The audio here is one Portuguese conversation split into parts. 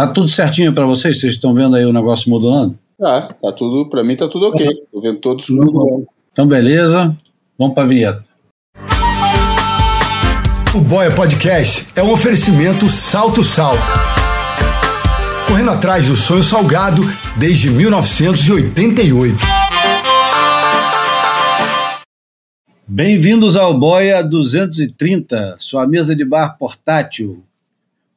Tá tudo certinho para vocês? Vocês estão vendo aí o negócio modulando? Tá, tá tudo, para mim tá tudo ok. Tô vendo todos modulando. Então, beleza. Vamos para a vinheta. O Boia Podcast é um oferecimento Salto Sal. Correndo atrás do sonho salgado desde 1988. Bem-vindos ao Boia 230, sua mesa de bar portátil.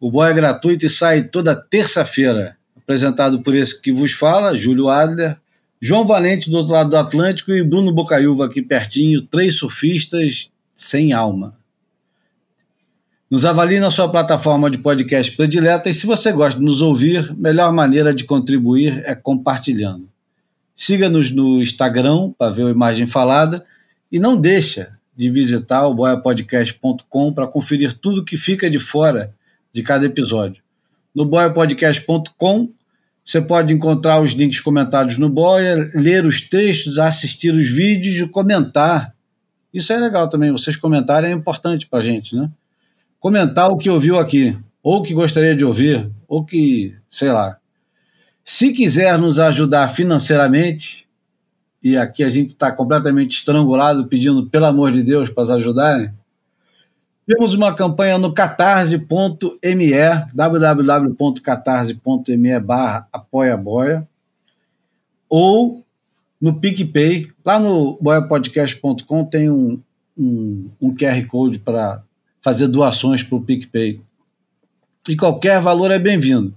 O Boia é gratuito e sai toda terça-feira. Apresentado por esse que vos fala, Júlio Adler, João Valente do outro lado do Atlântico e Bruno Bocaiúva aqui pertinho, três surfistas sem alma. Nos avalie na sua plataforma de podcast predileta e se você gosta de nos ouvir, melhor maneira de contribuir é compartilhando. Siga-nos no Instagram para ver a imagem falada e não deixa de visitar o boiapodcast.com para conferir tudo que fica de fora de cada episódio. No boiapodcast.com você pode encontrar os links comentados no Boia, ler os textos, assistir os vídeos e comentar. Isso é legal também, vocês comentarem é importante para a gente, né? comentar o que ouviu aqui, ou que gostaria de ouvir, ou que, sei lá. Se quiser nos ajudar financeiramente, e aqui a gente está completamente estrangulado pedindo, pelo amor de Deus, para nos ajudarem, temos uma campanha no catarse.me, www.catarse.me barra apoia ou no PicPay. Lá no boiapodcast.com tem um, um, um QR Code para fazer doações para o PicPay. E qualquer valor é bem-vindo.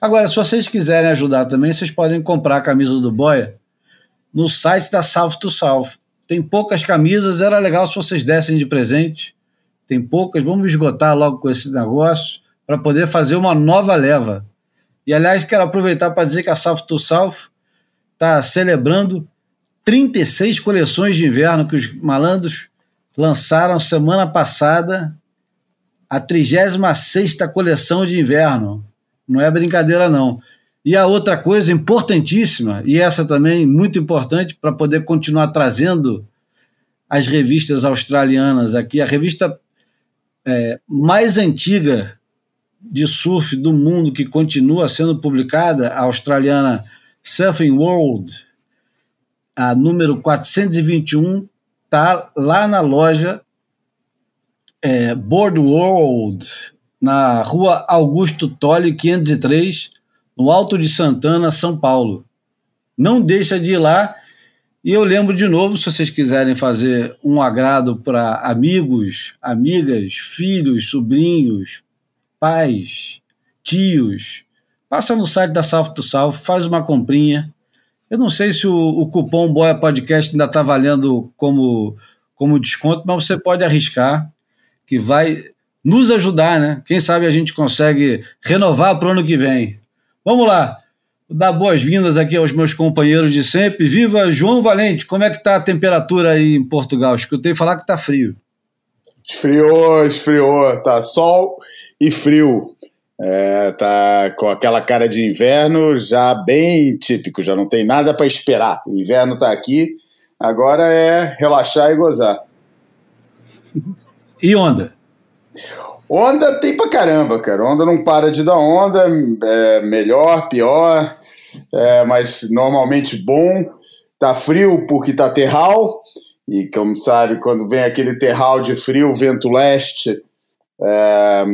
Agora, se vocês quiserem ajudar também, vocês podem comprar a camisa do Boia no site da South to South. Tem poucas camisas, era legal se vocês dessem de presente. Tem poucas, vamos esgotar logo com esse negócio para poder fazer uma nova leva. E aliás, quero aproveitar para dizer que a South to South está celebrando 36 coleções de inverno que os malandros lançaram semana passada a 36 coleção de inverno. Não é brincadeira, não. E a outra coisa importantíssima, e essa também muito importante para poder continuar trazendo as revistas australianas aqui, a revista é, mais antiga de surf do mundo que continua sendo publicada, a australiana Surfing World, a número 421, está lá na loja é, Board World, na rua Augusto Tolle, 503, no Alto de Santana, São Paulo. Não deixa de ir lá. E eu lembro de novo, se vocês quiserem fazer um agrado para amigos, amigas, filhos, sobrinhos, pais, tios, passa no site da Salve to Salve, faz uma comprinha. Eu não sei se o, o cupom Boia Podcast ainda está valendo como, como desconto, mas você pode arriscar que vai nos ajudar, né? Quem sabe a gente consegue renovar para o ano que vem. Vamos lá, dar boas-vindas aqui aos meus companheiros de sempre. Viva João Valente, como é que está a temperatura aí em Portugal? Escutei falar que está frio. Esfriou, esfriou, tá sol e frio. É, tá com aquela cara de inverno já bem típico, já não tem nada para esperar. O inverno tá aqui, agora é relaxar e gozar. E onda? Onda tem pra caramba, cara. Onda não para de dar onda, é melhor, pior, é, mas normalmente bom. Tá frio porque tá terral, e como sabe, quando vem aquele terral de frio, vento leste, é,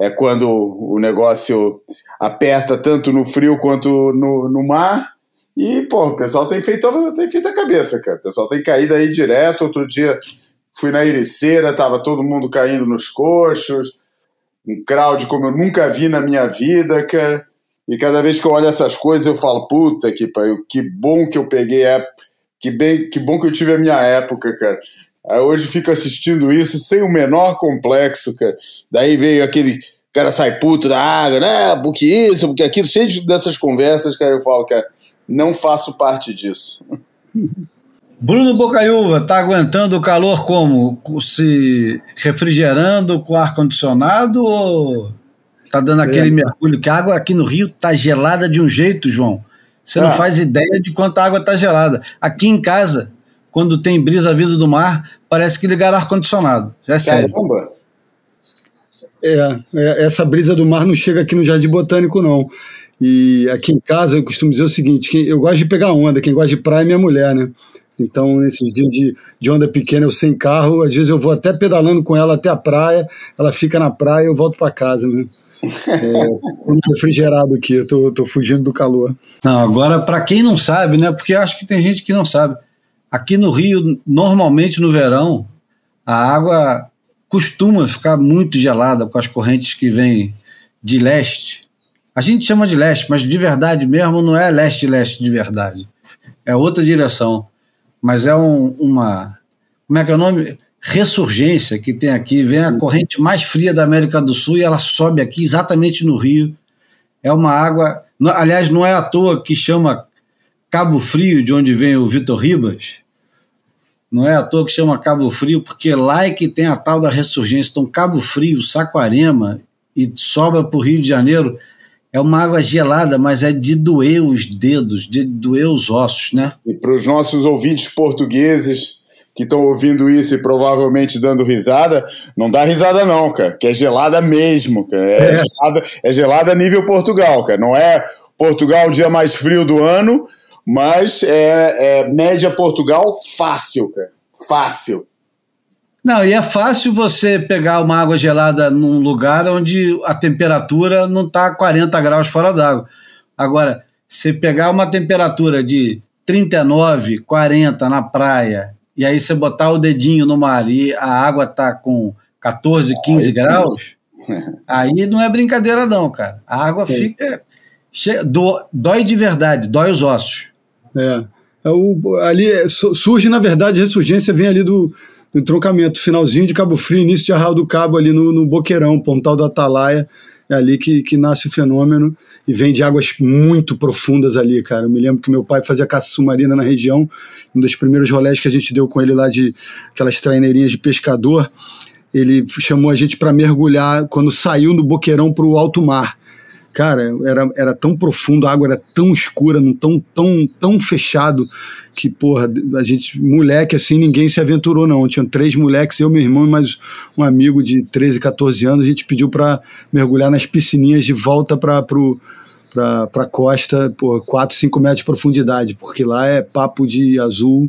é quando o negócio aperta tanto no frio quanto no, no mar. E, pô, o pessoal tem feito, tem feito a cabeça, cara. O pessoal tem caído aí direto. Outro dia Fui na Ericeira, tava todo mundo caindo nos coxos, um crowd como eu nunca vi na minha vida, cara. E cada vez que eu olho essas coisas, eu falo, puta que pariu, que bom que eu peguei, a... que, bem, que bom que eu tive a minha época, cara. Aí hoje fico assistindo isso sem o menor complexo, cara. Daí veio aquele cara sai puto da água, né? Porque isso, porque aquilo, cheio dessas conversas, cara, eu falo, cara, não faço parte disso. Bruno Bocaiúva, tá aguentando o calor como? Se refrigerando com ar-condicionado ou tá dando aquele é. mergulho? Que a água aqui no Rio tá gelada de um jeito, João. Você ah. não faz ideia de quanto a água tá gelada. Aqui em casa, quando tem brisa vindo do mar, parece que ligaram ar-condicionado. É sério. Caramba! É, é, essa brisa do mar não chega aqui no Jardim Botânico, não. E aqui em casa eu costumo dizer o seguinte: eu gosto de pegar onda, quem gosta de praia é minha mulher, né? Então, nesses dias de, de onda pequena, eu sem carro, às vezes eu vou até pedalando com ela até a praia, ela fica na praia e eu volto para casa, né? É, refrigerado aqui, eu tô, tô fugindo do calor. Não, agora, para quem não sabe, né? Porque acho que tem gente que não sabe. Aqui no Rio, normalmente no verão, a água costuma ficar muito gelada com as correntes que vêm de leste. A gente chama de leste, mas de verdade mesmo não é leste-leste de verdade. É outra direção. Mas é um, uma. Como é que é o nome? Ressurgência que tem aqui. Vem a corrente mais fria da América do Sul e ela sobe aqui exatamente no Rio. É uma água. Aliás, não é à toa que chama Cabo Frio, de onde vem o Vitor Ribas não é à toa que chama Cabo Frio, porque lá é que tem a tal da ressurgência. Então, Cabo Frio, Saquarema e sobra para o Rio de Janeiro é uma água gelada, mas é de doer os dedos, de doer os ossos, né? E para os nossos ouvintes portugueses que estão ouvindo isso e provavelmente dando risada, não dá risada não, cara, que é gelada mesmo, cara. É, é. Gelada, é gelada nível Portugal, cara. Não é Portugal o dia mais frio do ano, mas é, é média Portugal fácil, cara. Fácil. Não, e é fácil você pegar uma água gelada num lugar onde a temperatura não está 40 graus fora d'água. Agora, você pegar uma temperatura de 39, 40 na praia, e aí você botar o dedinho no mar e a água tá com 14, 15 ah, graus, aí não é brincadeira não, cara. A água Sim. fica... Do, dói de verdade, dói os ossos. É. é o, ali é, surge, na verdade, a ressurgência vem ali do, do entroncamento, finalzinho de Cabo Frio, início de Arraial do Cabo, ali no, no Boqueirão, Pontal do Atalaia. É ali que, que nasce o fenômeno e vem de águas muito profundas ali, cara. Eu me lembro que meu pai fazia caça submarina na região, um dos primeiros rolés que a gente deu com ele lá de aquelas traineirinhas de pescador. Ele chamou a gente para mergulhar quando saiu do Boqueirão para o alto mar. Cara, era, era tão profundo, a água era tão escura, não tão, tão, tão fechado que, porra, a gente, moleque assim, ninguém se aventurou, não. Tinham três moleques, eu, meu irmão e mais um amigo de 13, 14 anos. A gente pediu para mergulhar nas piscininhas de volta para para costa, por 4, 5 metros de profundidade, porque lá é papo de azul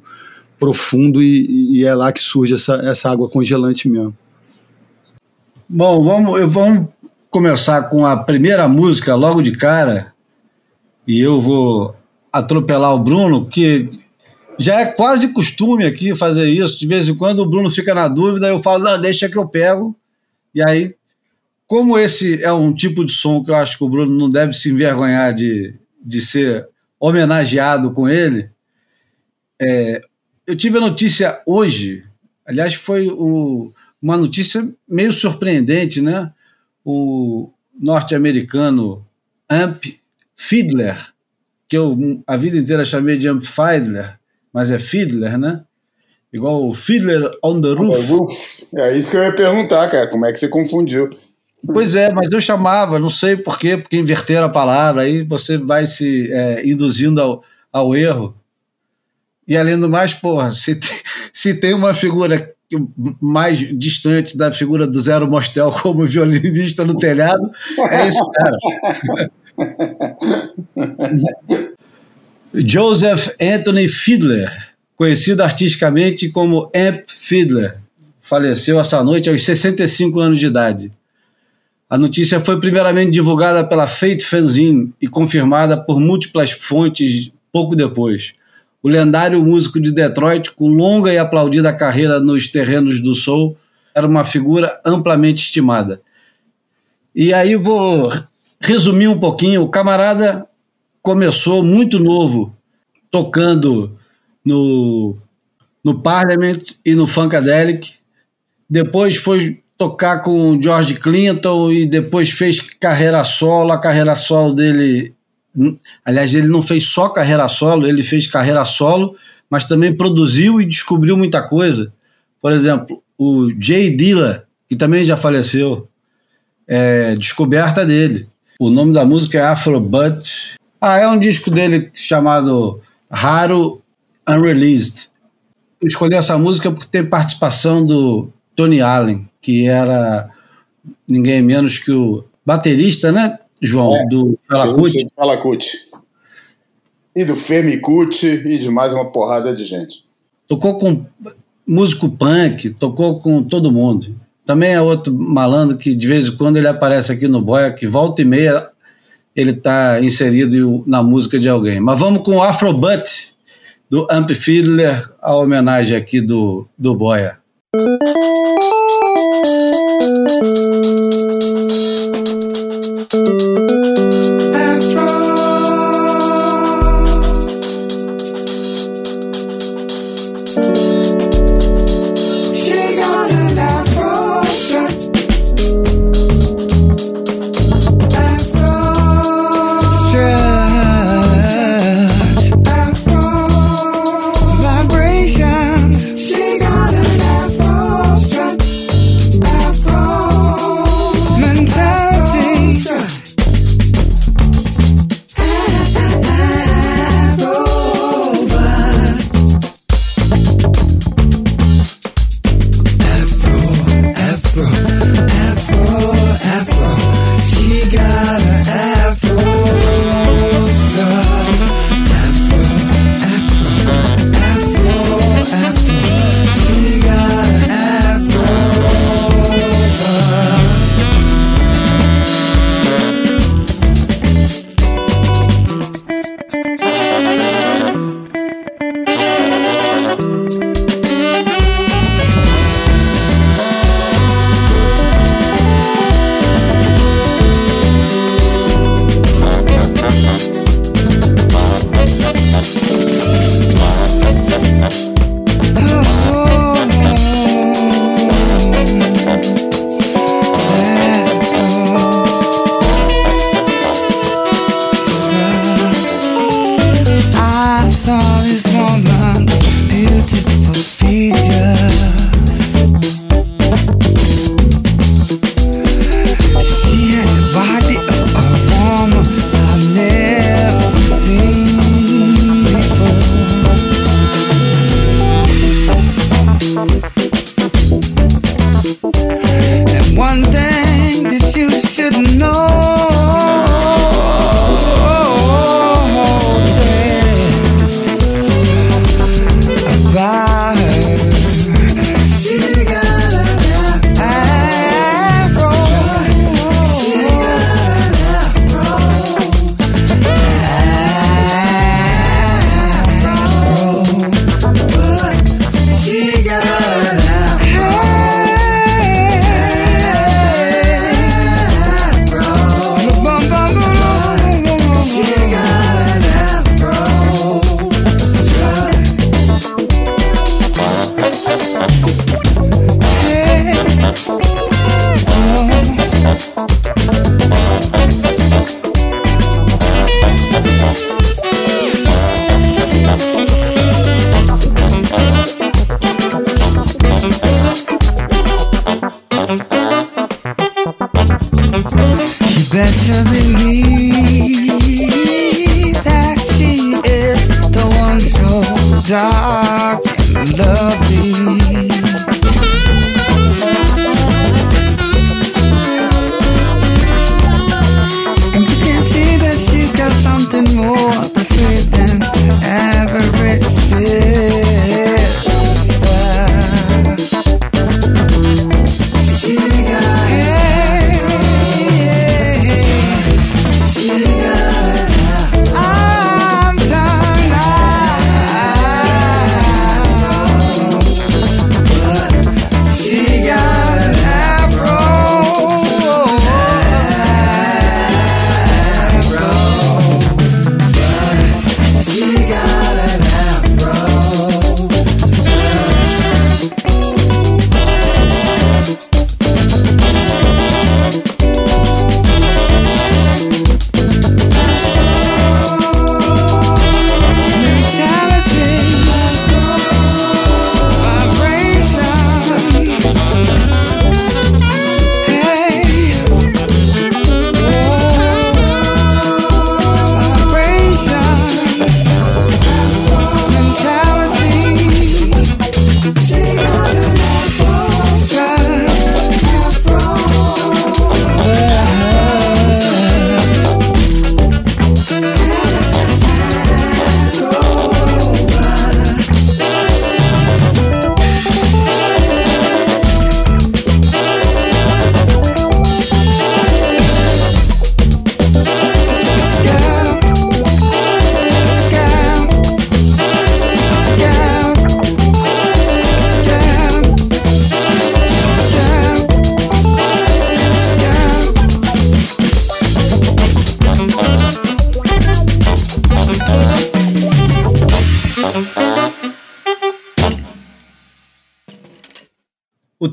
profundo e, e é lá que surge essa, essa água congelante mesmo. Bom, vamos, vamos começar com a primeira música logo de cara, e eu vou atropelar o Bruno, que já é quase costume aqui fazer isso. De vez em quando o Bruno fica na dúvida, eu falo, não, deixa que eu pego. E aí, como esse é um tipo de som que eu acho que o Bruno não deve se envergonhar de, de ser homenageado com ele, é, eu tive a notícia hoje, aliás, foi o, uma notícia meio surpreendente, né? O norte-americano Amp Fiedler, que eu a vida inteira chamei de Amp Fiedler, mas é Fiedler, né? Igual o Fiedler on the Roof. É isso que eu ia perguntar, cara. Como é que você confundiu? Pois é, mas eu chamava, não sei por quê, porque inverteram a palavra, aí você vai se é, induzindo ao, ao erro. E além do mais, porra, se tem, se tem uma figura mais distante da figura do Zero Mostel como violinista no telhado é esse cara. Joseph Anthony Fiedler, conhecido artisticamente como Amp Fiedler, faleceu essa noite aos 65 anos de idade. A notícia foi primeiramente divulgada pela Fate Fanzine e confirmada por múltiplas fontes pouco depois o lendário músico de Detroit, com longa e aplaudida carreira nos terrenos do soul, era uma figura amplamente estimada. E aí vou resumir um pouquinho. O camarada começou muito novo, tocando no, no Parliament e no Funkadelic. Depois foi tocar com George Clinton e depois fez carreira solo. A carreira solo dele Aliás, ele não fez só carreira solo, ele fez carreira solo, mas também produziu e descobriu muita coisa. Por exemplo, o Jay Dilla, que também já faleceu, é descoberta dele. O nome da música é Afro But. Ah, é um disco dele chamado Raro Unreleased. Eu escolhi essa música porque tem participação do Tony Allen, que era ninguém menos que o baterista, né, João, É, do Fela Eu Kuti. sei de Fala Kuti. E do Femi Kuti e de mais uma porrada de gente. Tocou com músico punk, tocou com todo mundo. Também é outro malandro que de vez em quando ele aparece aqui no Boia, que volta e meia ele está inserido na música de alguém. Mas vamos com o Afrobutt do Amp Fiddler, a homenagem aqui do, do Boia.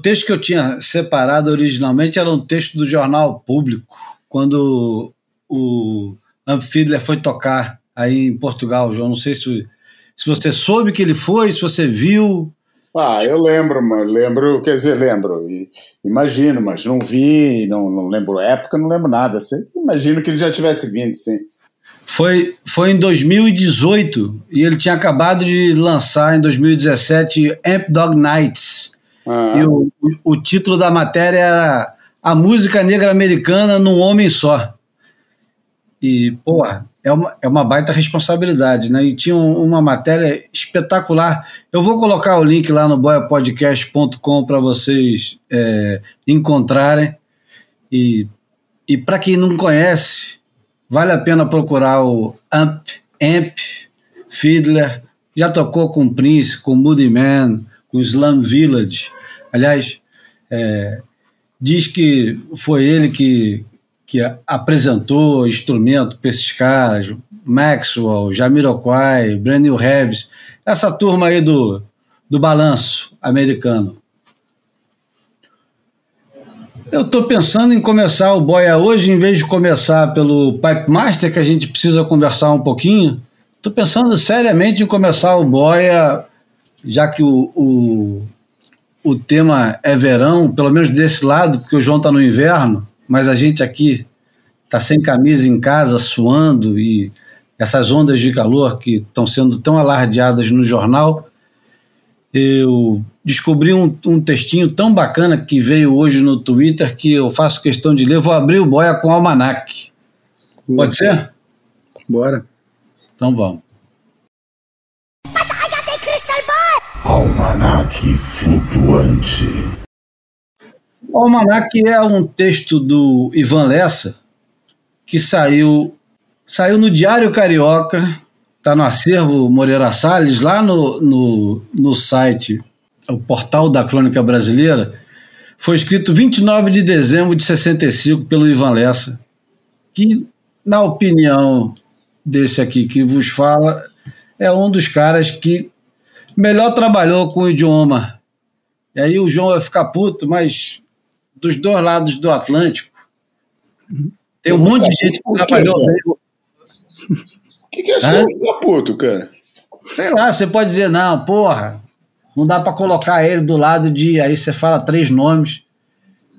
Texto que eu tinha separado originalmente era um texto do jornal Público, quando o Amp Fiedler foi tocar aí em Portugal, João. Não sei se, se você soube que ele foi, se você viu. Ah, eu lembro, mas lembro, quer dizer, lembro. E, imagino, mas não vi, não, não lembro época, não lembro nada. Assim, imagino que ele já tivesse vindo, sim. Foi, foi em 2018 e ele tinha acabado de lançar em 2017 Amp Dog Nights. Ah, E o, o, título da matéria era A Música Negra Americana num Homem Só. E, porra, é uma, é uma baita responsabilidade, né? E tinha um- uma matéria espetacular. Eu vou colocar o link lá no boiapodcast.com para vocês é, encontrarem. E, e para quem não conhece, vale a pena procurar o Amp, Amp Fiedler. Já tocou com Prince, com Moody Man, com Slum Village. Aliás, é, diz que foi ele que, que apresentou instrumento para esses caras, Maxwell, Jamiroquai, Brand New Rebs, essa turma aí do, do balanço americano. Eu estou pensando em começar o Boia hoje, em vez de começar pelo Pipe Master, que a gente precisa conversar um pouquinho. Estou pensando seriamente em começar o Boia, já que o, o, o tema é verão, pelo menos desse lado, porque o João está no inverno, mas a gente aqui está sem camisa em casa, suando, e essas ondas de calor que estão sendo tão alardeadas no jornal. Eu descobri um, um textinho tão bacana que veio hoje no Twitter que eu faço questão de ler. Vou abrir o boia com o almanac. Pode ser? Bora. Então vamos. Almanac flutuante. O Almanac é um texto do Ivan Lessa que saiu saiu no Diário Carioca, está no acervo Moreira Salles, lá no, no, no site, o portal da Crônica Brasileira. Foi escrito 29 de dezembro de 65 pelo Ivan Lessa, que, na opinião desse aqui que vos fala, é um dos caras que melhor trabalhou com o idioma. E aí o João vai ficar puto, mas dos dois lados do Atlântico, tem um monte de gente que trabalhou. O que, que é isso? Tá puto, cara. Sei lá, você pode dizer, não, porra, não dá pra colocar ele do lado de. Aí você fala três nomes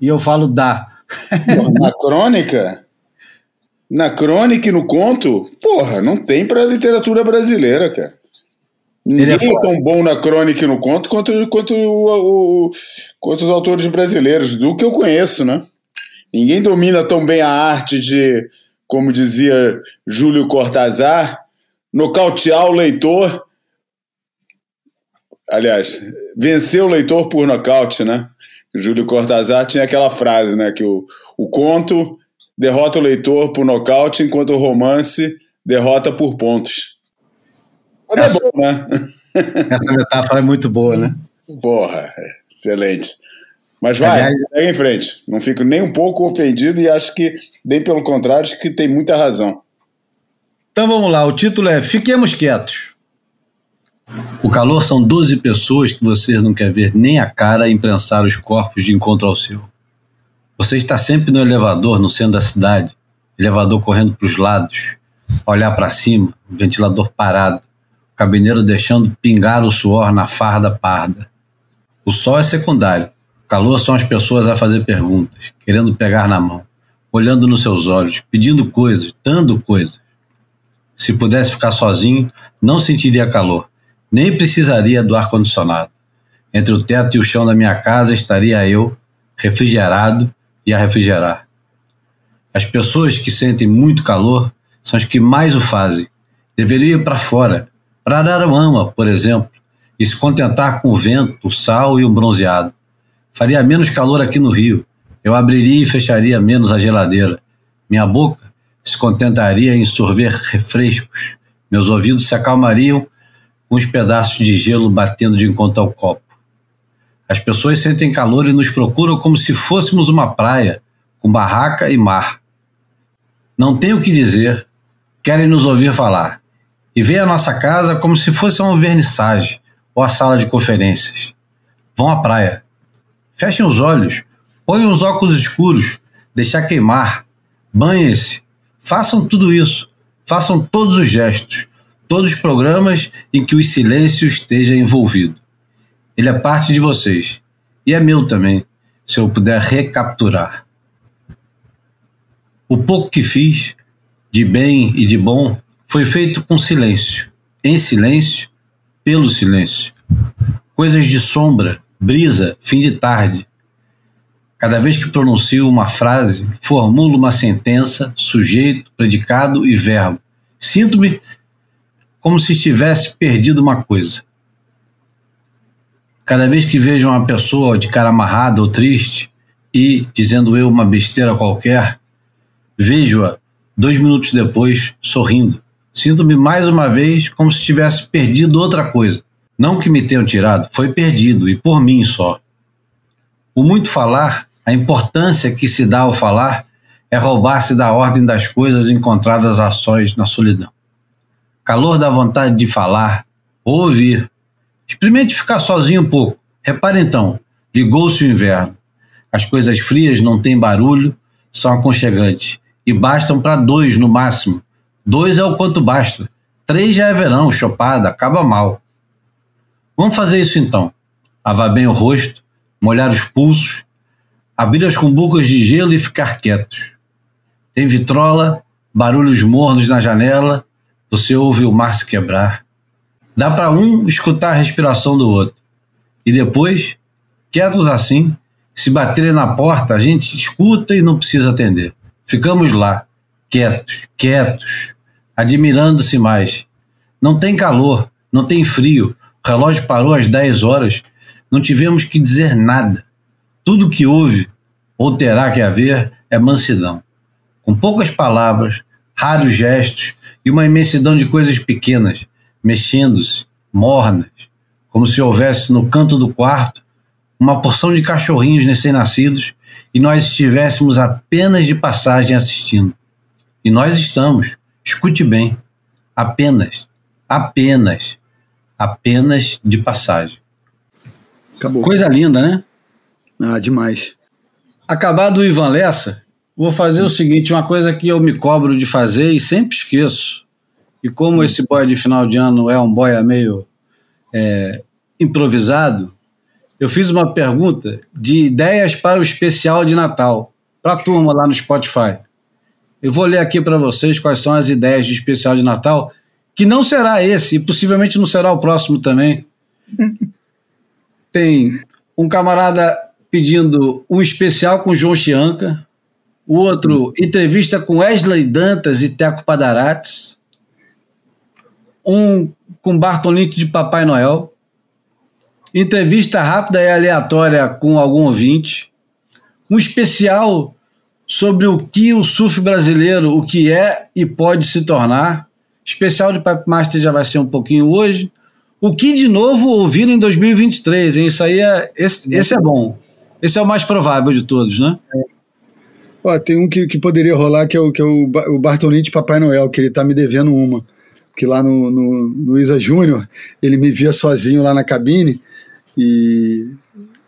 e eu falo dá. Na crônica? Na crônica e no conto? Porra, não tem pra literatura brasileira, cara. Ninguém Ele é é, tão bom na crônica e no conto quanto, quanto, o- o- quanto os autores brasileiros, do que eu conheço, né? Ninguém domina tão bem a arte de, como dizia Júlio Cortázar, nocautear o leitor. Aliás, vencer o leitor por nocaute, né? Júlio Cortázar tinha aquela frase, né? Que o, o conto derrota o leitor por nocaute, enquanto o romance derrota por pontos. Mas é bom, né? Essa metáfora é muito boa, né? Porra, excelente. Mas vai, Aliás- segue em frente. Não fico nem um pouco ofendido e acho que, bem pelo contrário, acho que tem muita razão. Então vamos lá, o título é Fiquemos Quietos. O calor são 12 pessoas que você não quer ver nem a cara imprensar os corpos de encontro ao seu. Você está sempre no elevador no centro da cidade, elevador correndo para os lados, olhar para cima, ventilador parado, cabineiro deixando pingar o suor na farda parda. O sol é secundário, o calor são as pessoas a fazer perguntas, querendo pegar na mão, olhando nos seus olhos, pedindo coisas, dando coisas. Se pudesse ficar sozinho, não sentiria calor, nem precisaria do ar-condicionado. Entre o teto e o chão da minha casa estaria eu, refrigerado e a refrigerar. As pessoas que sentem muito calor são as que mais o fazem. Deveriam ir para fora, para Araruama, por exemplo, e se contentar com o vento, o sal e o bronzeado. Faria menos calor aqui no Rio. Eu abriria e fecharia menos a geladeira. Minha boca se contentaria em sorver refrescos. Meus ouvidos se acalmariam com os pedaços de gelo batendo de encontro ao copo. As pessoas sentem calor e nos procuram como se fôssemos uma praia, com barraca e mar. Não tem o que dizer, querem nos ouvir falar. E veem a nossa casa como se fosse uma vernissage ou a sala de conferências. Vão à praia. Fechem os olhos, ponham os óculos escuros, deixar queimar, banhem-se, façam tudo isso, façam todos os gestos, todos os programas em que o silêncio esteja envolvido. Ele é parte de vocês e é meu também, se eu puder recapturar. O pouco que fiz, de bem e de bom, foi feito com silêncio, em silêncio, pelo silêncio. Coisas de sombra, brisa, fim de tarde. Cada vez que pronuncio uma frase, formulo uma sentença, sujeito, predicado e verbo. Sinto-me como se estivesse perdido uma coisa. Cada vez que vejo uma pessoa de cara amarrada ou triste e, dizendo eu uma besteira qualquer, vejo-a dois minutos depois sorrindo. Sinto-me mais uma vez como se tivesse perdido outra coisa. Não que me tenham tirado, foi perdido e por mim só. O muito falar, a importância que se dá ao falar, é roubar-se da ordem das coisas encontradas a sós na solidão. Calor da vontade de falar, ouvir, Experimente ficar sozinho um pouco. Repare então, ligou-se o inverno. As coisas frias não têm barulho, são aconchegantes e bastam para dois no máximo. Dois é o quanto basta. Três já é verão, chopada, acaba mal. Vamos fazer isso então. Lavar bem o rosto, molhar os pulsos, abrir as cumbucas de gelo e ficar quietos. Tem vitrola, barulhos mornos na janela, você ouve o mar se quebrar. Dá para um escutar a respiração do outro. E depois, quietos assim, se baterem na porta, a gente escuta e não precisa atender. Ficamos lá, quietos, quietos, admirando-se mais. Não tem calor, não tem frio. O relógio parou às 10 horas. Não tivemos que dizer nada. Tudo que houve, ou terá que haver, é mansidão. Com poucas palavras, raros gestos e uma imensidão de coisas pequenas, mexendo-se, mornas, como se houvesse no canto do quarto uma porção de cachorrinhos recém-nascidos e nós estivéssemos apenas de passagem assistindo. E nós estamos, escute bem, apenas, apenas, apenas de passagem. Acabou. Coisa linda, né? Ah, demais. Acabado o Ivan Lessa, vou fazer o seguinte: uma coisa que eu me cobro de fazer e sempre esqueço. E como esse boia de final de ano é um boia meio é, improvisado, eu fiz uma pergunta de ideias para o especial de Natal, para a turma lá no Spotify. Eu vou ler aqui para vocês quais são as ideias de especial de Natal, que não será esse, e possivelmente não será o próximo também. Tem um camarada pedindo um especial com João Chianca, o outro, entrevista com Wesley Dantas e Teco Padarates, um com Bartolini de Papai Noel, entrevista rápida e aleatória com algum ouvinte, um especial sobre o que o surf brasileiro, o que é e pode se tornar. Especial de Pipe Master já vai ser um pouquinho hoje. O que de novo ouvir em 2023, hein? Isso aí é. Esse, esse é bom. Esse é o mais provável de todos, né? Ó, tem um que, que poderia rolar, que é o, que é o, o Bartolini de Papai Noel, que ele tá me devendo uma. Que lá no, no, no Isa Júnior, ele me via sozinho lá na cabine e,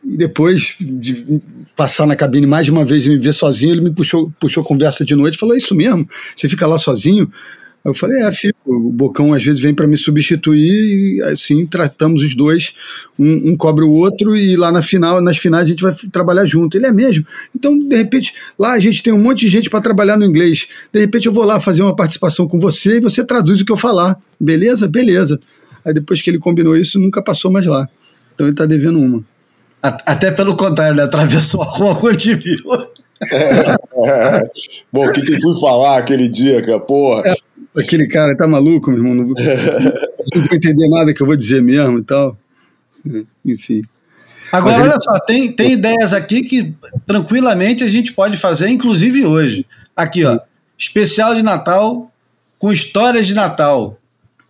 e depois de passar na cabine mais de uma vez e me ver sozinho, ele me puxou, puxou conversa de noite e falou: É isso mesmo? Você fica lá sozinho? Eu falei: É, fico. O Bocão às vezes vem para me substituir e assim tratamos os dois, um, um cobre o outro e lá na final, nas finais a gente vai trabalhar junto. Ele é mesmo. Então, de repente, lá a gente tem um monte de gente para trabalhar no inglês. De repente eu vou lá fazer uma participação com você e você traduz o que eu falar. Beleza? Beleza. Aí depois que ele combinou isso, nunca passou mais lá. Então ele tá devendo uma. Até pelo contrário, ele atravessou a rua quando te viu. É. Bom, o que, que eu fui falar aquele dia, cara? Porra. Aquele cara tá maluco, meu irmão. Não vou, não vou entender nada que eu vou dizer mesmo e tal. Enfim. Agora, Mas ele- olha só, tem, tem ideias aqui que tranquilamente a gente pode fazer, inclusive hoje. Aqui, ó. Especial de Natal com histórias de Natal.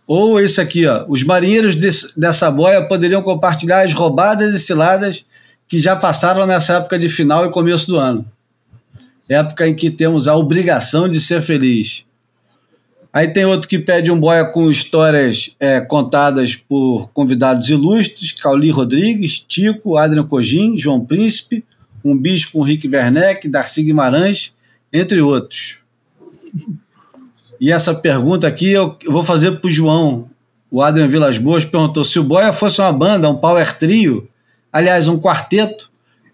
Ou esse aqui, ó. Os marinheiros dessa boia poderiam compartilhar as roubadas e ciladas que já passaram nessa época de final e começo do ano. Época em que temos a obrigação de ser feliz. Aí tem outro que pede um boia com histórias é, contadas por convidados ilustres, Cauli Rodrigues, Tico, Adrian Cogin, João Príncipe, um com Rick Werneck, Darcy Guimarães, entre outros. E essa pergunta aqui eu vou fazer para o João. O Adrian Vilas Boas perguntou se o Boia fosse uma banda, um power trio, aliás, um quarteto,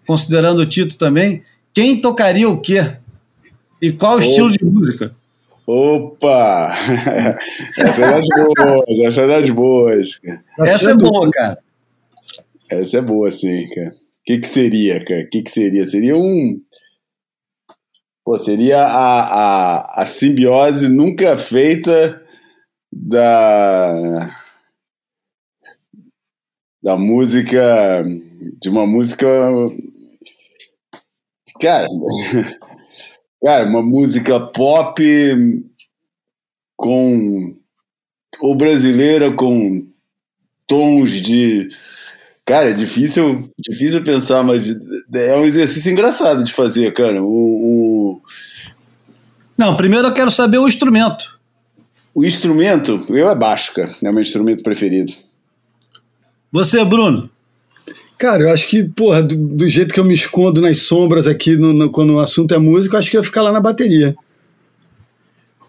considerando o Tito também, quem tocaria o quê? E qual o estilo de música? Opa! essa é das boas, essa é das boas. cara. Essa é boa, cara. Essa é boa, sim, cara. O que, que seria, cara? O que, que seria? Seria um. Pô, seria a, a, a simbiose nunca feita da. da música. de uma música. Cara. Cara, uma música pop com. ou brasileira com tons de. Cara, é difícil, difícil pensar, mas é um exercício engraçado de fazer, cara. O, o, Não, primeiro eu quero saber o instrumento. o instrumento, eu é baixo, cara. É o meu instrumento preferido. Você, Bruno? Cara, eu acho que, porra, do, do jeito que eu me escondo nas sombras aqui no- no- quando o assunto é música, eu acho que eu ia ficar lá na bateria.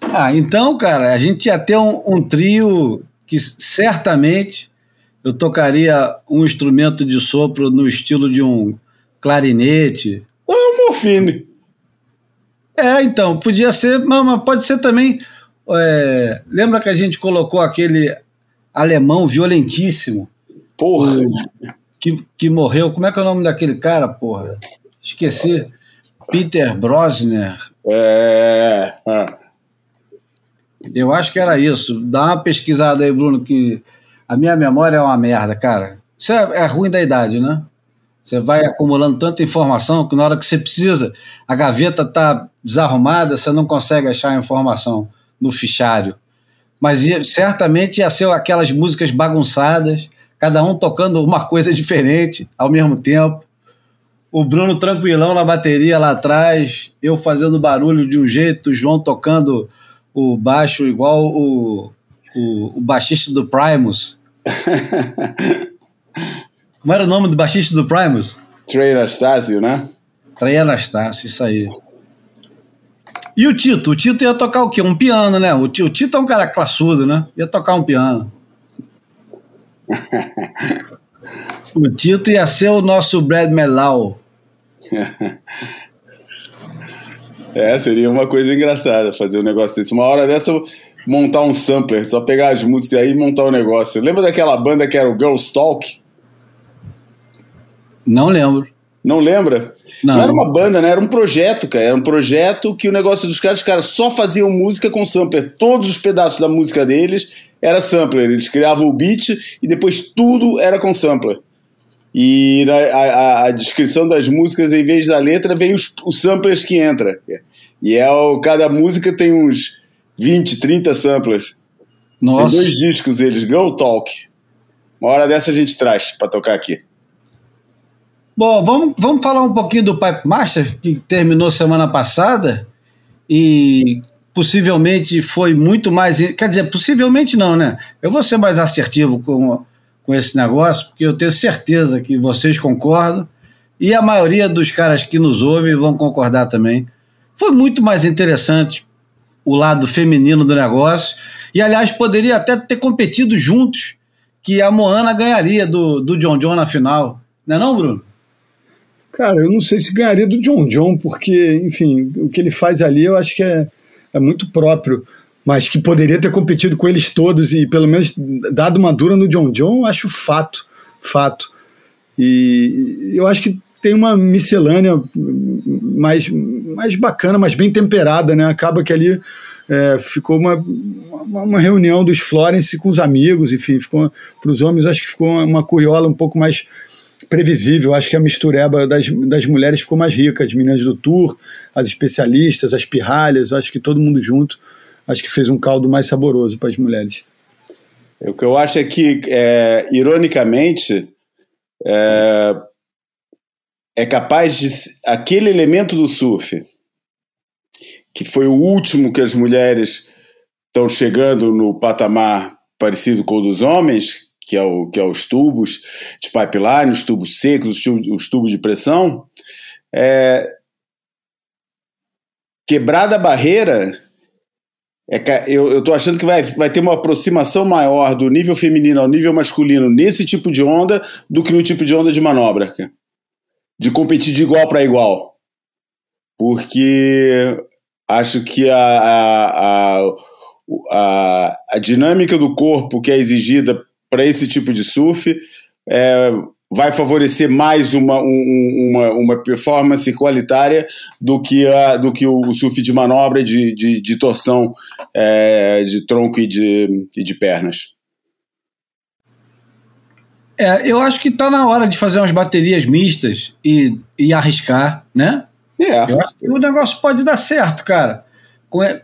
Ah, então, cara, a gente ia ter um, um trio que certamente eu tocaria um instrumento de sopro no estilo de um clarinete. É o Morfine. É, então, podia ser, mas pode ser também. é, lembra que a gente colocou aquele alemão violentíssimo Porra. que, que morreu? Como é que é o nome daquele cara, porra? Esqueci. Peter Brosner. É. ah. Eu acho que era isso. Dá uma pesquisada aí, Bruno, que a minha memória é uma merda, cara. Isso é, é ruim da idade, né? Você vai acumulando tanta informação que na hora que você precisa, a gaveta tá desarrumada, você não consegue achar a informação no fichário. Mas ia- certamente ia ser aquelas músicas bagunçadas, cada um tocando uma coisa diferente ao mesmo tempo. O Bruno tranquilão na bateria lá atrás, eu fazendo barulho de um jeito, o João tocando o baixo igual o, o, o baixista do Primus. Como era o nome do baixista do Primus? Trey Anastasio, né? Trey Anastácio, isso aí. E o Tito? O Tito ia tocar o quê? Um piano, né? O Tito é um cara classudo, né? Ia tocar um piano. o Tito ia ser o nosso Brad Melau. É, seria uma coisa engraçada fazer um negócio desse. Uma hora dessa, eu montar um sampler, só pegar as músicas aí e montar um negócio. Lembra daquela banda que era o Girls Talk? Não lembro. Não lembra? Não. era uma banda, né? Era um projeto, cara. Era um projeto que o negócio dos caras, os caras só faziam música com sampler. Todos os pedaços da música deles era sampler. Eles criavam o beat e depois tudo era com sampler. E a, a- a descrição das músicas, em vez da letra, vem os, os samplers que entra. E é o, cada música tem uns 20, 30 samplers. Nossa. Tem dois discos eles, Girl Talk. Uma hora dessa a gente traz pra tocar aqui. Bom, vamos, vamos falar um pouquinho do Pipe Master, que terminou semana passada e possivelmente foi muito mais. Quer dizer, possivelmente não, né? Eu vou ser mais assertivo com, com esse negócio, porque eu tenho certeza que vocês concordam e a maioria dos caras que nos ouvem vão concordar também. Foi muito mais interessante o lado feminino do negócio e, aliás, poderia até ter competido juntos, que a Moana ganharia do, do John John na final. Não é não, Bruno? Cara, eu não sei se ganharia do John John, porque, enfim, o que ele faz ali eu acho que é, é muito próprio. Mas que poderia ter competido com eles todos e pelo menos dado uma dura no John John, eu acho fato. Fato. E eu acho que tem uma miscelânea mais, mais bacana, mais bem temperada, né? Acaba que ali é, ficou uma, uma, reunião dos Florence com os amigos, enfim, ficou para os homens acho que ficou uma, uma curriola um pouco mais previsível. Acho que a mistureba das, das mulheres ficou mais rica, as meninas do tour, as especialistas, as pirralhas, acho que todo mundo junto, acho que fez um caldo mais saboroso para as mulheres. O que eu acho é que, é, ironicamente, é, é capaz de. aquele elemento do surf, que foi o último que as mulheres estão chegando no patamar parecido com o dos homens, que é, o, que é os tubos de pipeline, os tubos secos, os tubos, os tubos de pressão, é, quebrada a barreira, é, eu estou achando que vai, vai ter uma aproximação maior do nível feminino ao nível masculino nesse tipo de onda do que no tipo de onda de manobra. cara. De competir de igual para igual. Porque acho que a, a, a, a, a dinâmica do corpo que é exigida para esse tipo de surf é, vai favorecer mais uma, um- um- uma, uma performance qualitária do que, a, do que o surf de manobra de, de, de torção é, de tronco e de, e de pernas. É, eu acho que está na hora de fazer umas baterias mistas e, e arriscar, né? É, Eu acho que o negócio pode dar certo, cara. Com- é-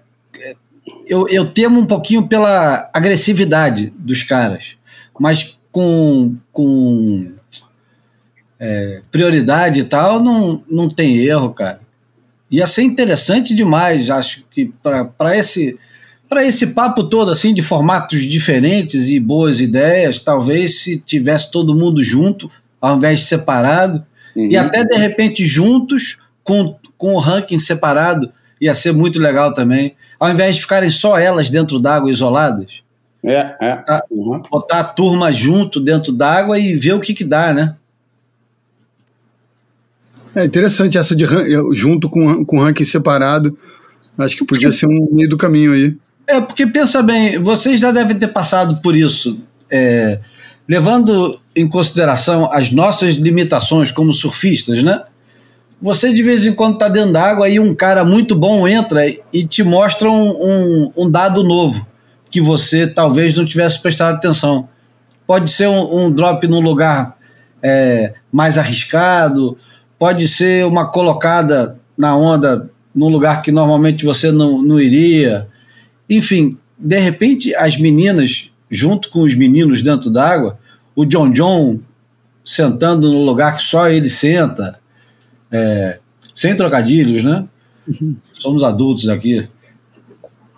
Eu, eu temo um pouquinho pela agressividade dos caras, mas com, com é, prioridade e tal, não, não tem erro, cara. Ia ser interessante demais, acho que para esse para esse papo todo assim de formatos diferentes e boas ideias, talvez se tivesse todo mundo junto, ao invés de separado, uhum. e até de repente juntos com, com o ranking separado ia ser muito legal também. Ao invés de ficarem só elas dentro d'água isoladas, é, é. Tá. Uhum. botar a turma junto dentro d'água e ver o que que dá, né? É interessante essa de junto com, com ranking separado. Acho que podia ser um meio do caminho aí. É, porque pensa bem, vocês já devem ter passado por isso. É, levando em consideração as nossas limitações como surfistas, né? Você de vez em quando está dentro d'água e um cara muito bom entra e te mostra um, um, um dado novo que você talvez não tivesse prestado atenção. Pode ser um, um drop num lugar é, mais arriscado, pode ser uma colocada na onda num lugar que normalmente você não, não iria. Enfim, de repente as meninas, junto com os meninos dentro d'água, o John John sentando no lugar que só ele senta, é, sem trocadilhos, né? Somos adultos aqui.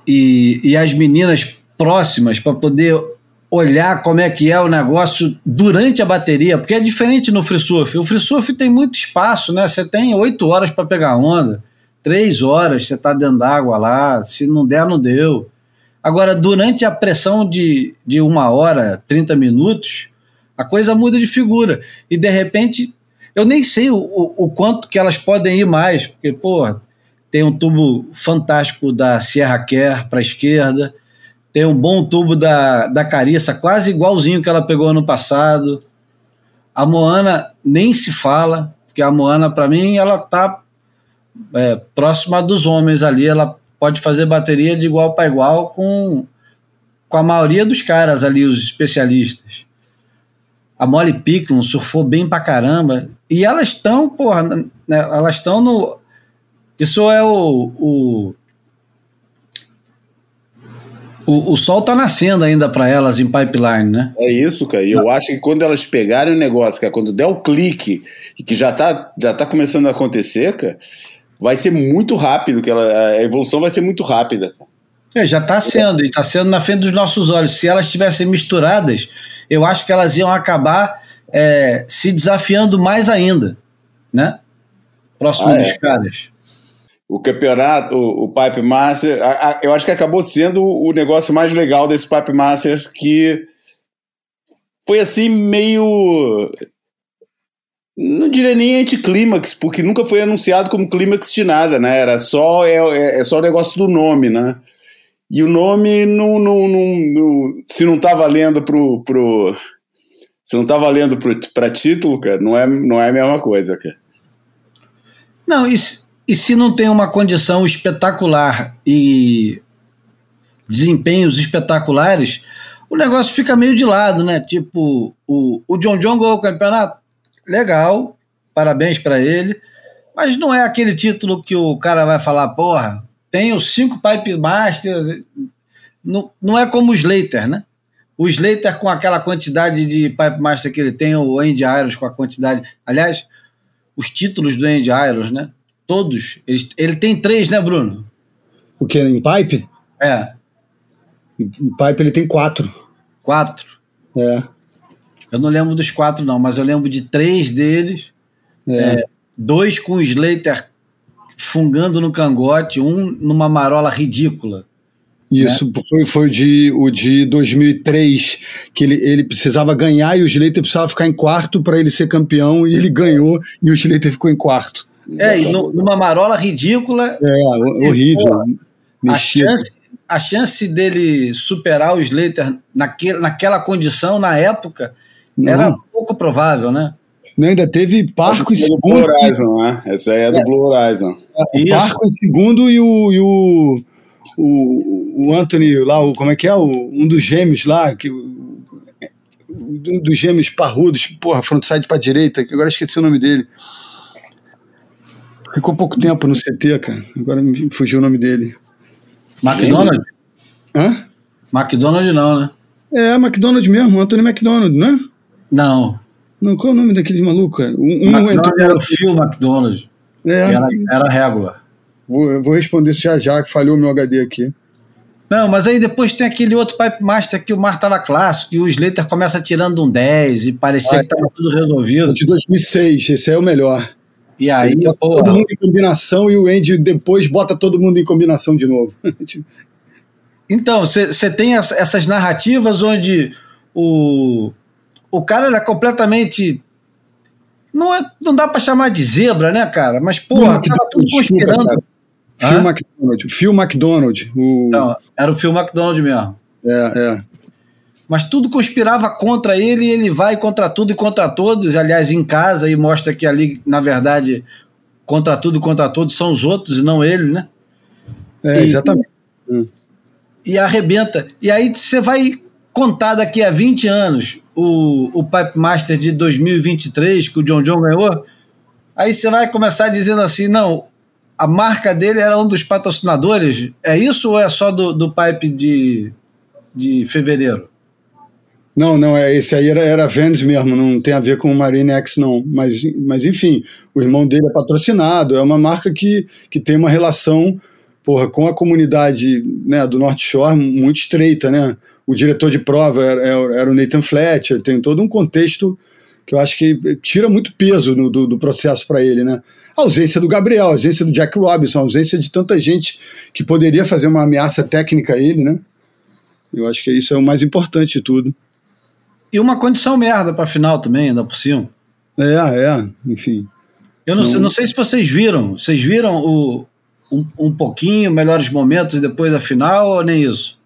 E, e as meninas próximas para poder olhar como é que é o negócio durante a bateria, porque é diferente no free surf. O free surf tem muito espaço, né? Você tem oito horas para pegar onda, três horas você está dentro d'água lá, se não der, não deu. Agora, durante a pressão de, de uma hora, 30 minutos, a coisa muda de figura. E de repente, eu nem sei o, o, o quanto que elas podem ir mais, porque, pô, tem um tubo fantástico da Sierra Care para a esquerda, tem um bom tubo da, da Carissa, quase igualzinho que ela pegou ano passado. A Moana nem se fala, porque a Moana, para mim, ela tá é, próxima dos homens ali, ela pode fazer bateria de igual para igual com, com a maioria dos caras ali, os especialistas. A Molly Picklum surfou bem pra caramba. E elas estão, porra, né, elas estão no. Isso é o. O, o, o sol tá nascendo ainda para elas em pipeline, né? É isso, cara. E eu acho que quando elas pegarem o negócio, cara, quando der o clique e que já tá, já tá começando a acontecer, cara, vai ser muito rápido, que ela, a evolução vai ser muito rápida. É, já está sendo, e está sendo na frente dos nossos olhos. Se elas estivessem misturadas, eu acho que elas iam acabar é, se desafiando mais ainda, né? Próximo Ah, é. dos caras. O campeonato, o, o Pipe Master, a- a- eu acho que acabou sendo o negócio mais legal desse Pipe Masters, que foi assim meio. Não diria nem anticlímax, porque nunca foi anunciado como clímax de nada, né? Era só, é, é, é só o negócio do nome, né? E o nome não, não, não, não- se não tá valendo pro, pro se não tá valendo pro, pra título, cara, não é, não é a mesma coisa, cara. Não, e, se- e se não tem uma condição espetacular e desempenhos espetaculares, o negócio fica meio de lado, né? Tipo, o, o John John ganhou o campeonato, legal, parabéns para ele, mas não é aquele título que o cara vai falar, porra, tenho cinco Pipe Masters. Não, não é como o Slater, né? O Slater com aquela quantidade de Pipe Master que ele tem, o Andy Irons com a quantidade. Aliás, os títulos do Andy Irons, né? Todos. Ele, ele tem três, né, Bruno? O que? Em pipe? É. O Pipe ele tem quatro. Quatro. É. Eu não lembro dos quatro, não, mas eu lembro de três deles. É. Dois com o Slater fungando no cangote, um numa marola ridícula. Isso foi, foi o, de, o de 2003, que ele, ele precisava ganhar e o Slater precisava ficar em quarto para ele ser campeão, e ele ganhou e o Slater ficou em quarto. É, e no- numa marola ridícula, É, ho- horrível. a Mexido. chance, a chance dele superar o Slater naque, naquela condição, na época, era pouco provável, né? não, ainda teve Parco em É Blue segundo, Horizon, né? Essa aí é do Blue Horizon. Isso. Parco em segundo e o, e o, o, o Anthony lá, o, como é que é? O, um dos gêmeos lá, que, um dos gêmeos parrudos, porra, frontside pra direita, que agora esqueci o nome dele. Ficou pouco tempo no CT, cara. Agora me fugiu o nome dele. McDonald's? Hã? McDonald's não, né? É, McDonald mesmo, Anthony McDonald, não é? Não. Não, qual é o nome daquele maluco, cara? Um, um entrou- era o Phil McDonald's. É, Era, era regular. vou, vou responder isso já já, que falhou o meu HD aqui. Não, mas aí depois tem aquele outro Pipe Master que o mar tava clássico e o Slater começa tirando um 10 e parecia Ah, que tava tudo resolvido. de 2006, esse aí é o melhor. E aí, pô, todo mundo em combinação e o Andy depois bota todo mundo em combinação de novo. Então, você tem as- essas narrativas onde o, o cara era completamente. Não, é, não dá pra chamar de zebra, né, cara? Mas, porra, Não, tava tudo desculpa, conspirando. cara. Phil Hã? McDonald. Phil McDonald. O, Então, era o Phil McDonald mesmo. é, é. Mas tudo conspirava contra ele e ele vai contra tudo e contra todos. Aliás, em casa, e mostra que ali, na verdade, contra tudo e contra todos são os outros e não ele, né? É, E- exatamente. e arrebenta. E aí você vai contar daqui a 20 anos o, o Pipe Master de 2023 que o John John ganhou. Aí você vai começar dizendo assim: não, a marca dele era um dos patrocinadores. É isso ou é só do, do Pipe de, de fevereiro? Não, não, é, esse aí era, era Vans mesmo, não tem a ver com o Marine X, não. Mas, mas enfim, o irmão dele é patrocinado, é uma marca que, que tem uma relação porra, com a comunidade né, do North Shore muito estreita, né? O diretor de prova era, era- era o Nathan Fletcher, tem todo um contexto que eu acho que tira muito peso no- do, do processo para ele, né? A ausência do Gabriel, a ausência do Jack Robinson, a ausência de tanta gente que poderia fazer uma ameaça técnica a ele, né? Eu acho que isso é o mais importante de tudo. E uma condição merda para final também, ainda por cima. É, é, enfim. Eu não, Não. sei, não sei se vocês viram. Vocês viram o, um, um pouquinho, melhores momentos e depois a final ou nem isso?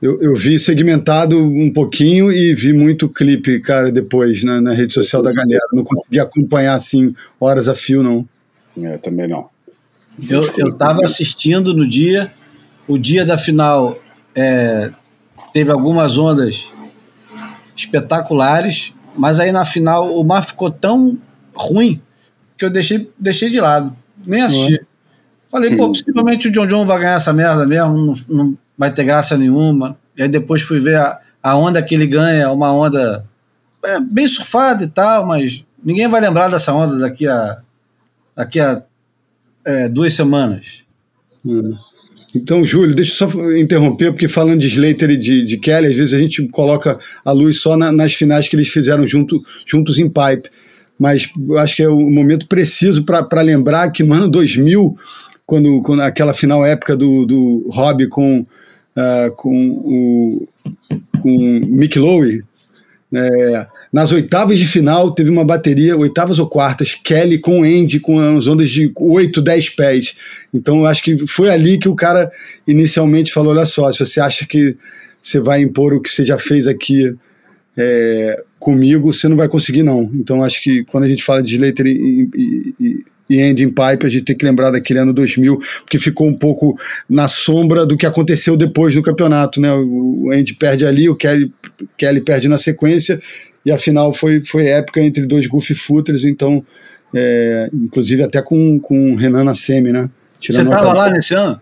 Eu, eu vi segmentado um pouquinho e vi muito clipe, cara, depois na, na rede social da galera. Não consegui acompanhar assim horas a fio, não. É, também não. Eu, eu tava assistindo no dia, o dia da final é, teve algumas ondas espetaculares, mas aí na final o mar ficou tão ruim que eu deixei, deixei de lado, nem assisti. Falei, pô, possivelmente o John John vai ganhar essa merda mesmo, não, não vai ter graça nenhuma. E aí depois fui ver a, a onda que ele ganha, uma onda é, bem surfada e tal, mas ninguém vai lembrar dessa onda daqui a, daqui a é, duas semanas. Então, Júlio, deixa eu só interromper, porque falando de Slater e de, de Kelly, às vezes a gente coloca a luz só na- nas finais que eles fizeram junto, juntos em pipe. Mas acho que é o momento preciso para lembrar que no ano 2000, quando, quando aquela final épica do, do Rob com, ah, com o com Mick Lowe, é, nas oitavas de final teve uma bateria, oitavas ou quartas, Kelly com Andy com as ondas de 8, 10 pés. Então eu acho que foi ali que o cara inicialmente falou: olha só, se você acha que você vai impor o que você já fez aqui é, comigo, você não vai conseguir, não. Então acho que quando a gente fala de e, e, e, e Andy em Pipe, a gente tem que lembrar daquele ano 2000, porque ficou um pouco na sombra do que aconteceu depois do campeonato. Né? O Andy perde ali, o Kelly, Kelly perde na sequência, e a final foi, foi épica entre dois goofy footers, então, é, inclusive até com, com o Renan na semi, né? Você Tirando tava a- lá nesse ano?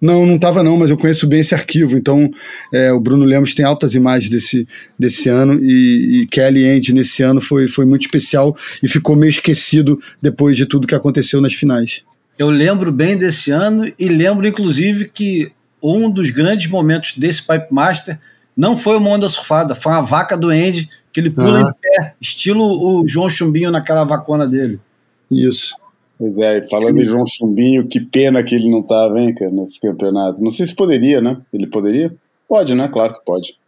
Não, não estava não, mas eu conheço bem esse arquivo, então é, o Bruno Lemos tem altas imagens desse, desse ano, e, e Kelly Andy nesse ano foi, foi muito especial e ficou meio esquecido depois de tudo que aconteceu nas finais. Eu lembro bem desse ano e lembro, inclusive, que um dos grandes momentos desse Pipe Master não foi uma onda surfada, foi uma vaca do Andy, que ele pula Ah. em pé, estilo o João Chumbinho naquela vacona dele. Isso. Pois é, falando em João Chumbinho, que pena que ele não tava, hein, cara, nesse campeonato. Não sei se poderia, né? Ele poderia? Pode, né? Claro que pode.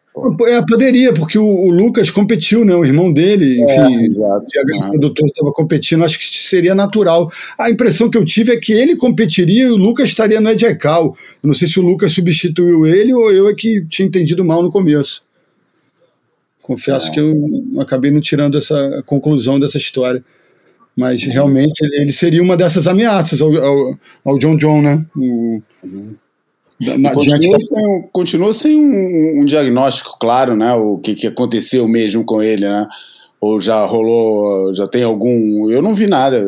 É, poderia, porque o, o Lucas competiu, né? O irmão dele, enfim, É, exato. o Aham. produtor estava competindo, acho que seria natural. A impressão que eu tive é que ele competiria e o Lucas estaria no Ed Cal. Eu não sei se o Lucas substituiu ele ou eu é que tinha entendido mal no começo. Confesso É. que eu acabei não tirando essa conclusão dessa história. Mas realmente ele, ele seria uma dessas ameaças ao, ao, ao John John, né? O, na- Continua da- sem, um- continua sem um, um diagnóstico claro, né? O que, que aconteceu mesmo com ele, né? Ou já rolou, já tem algum. Eu não vi nada.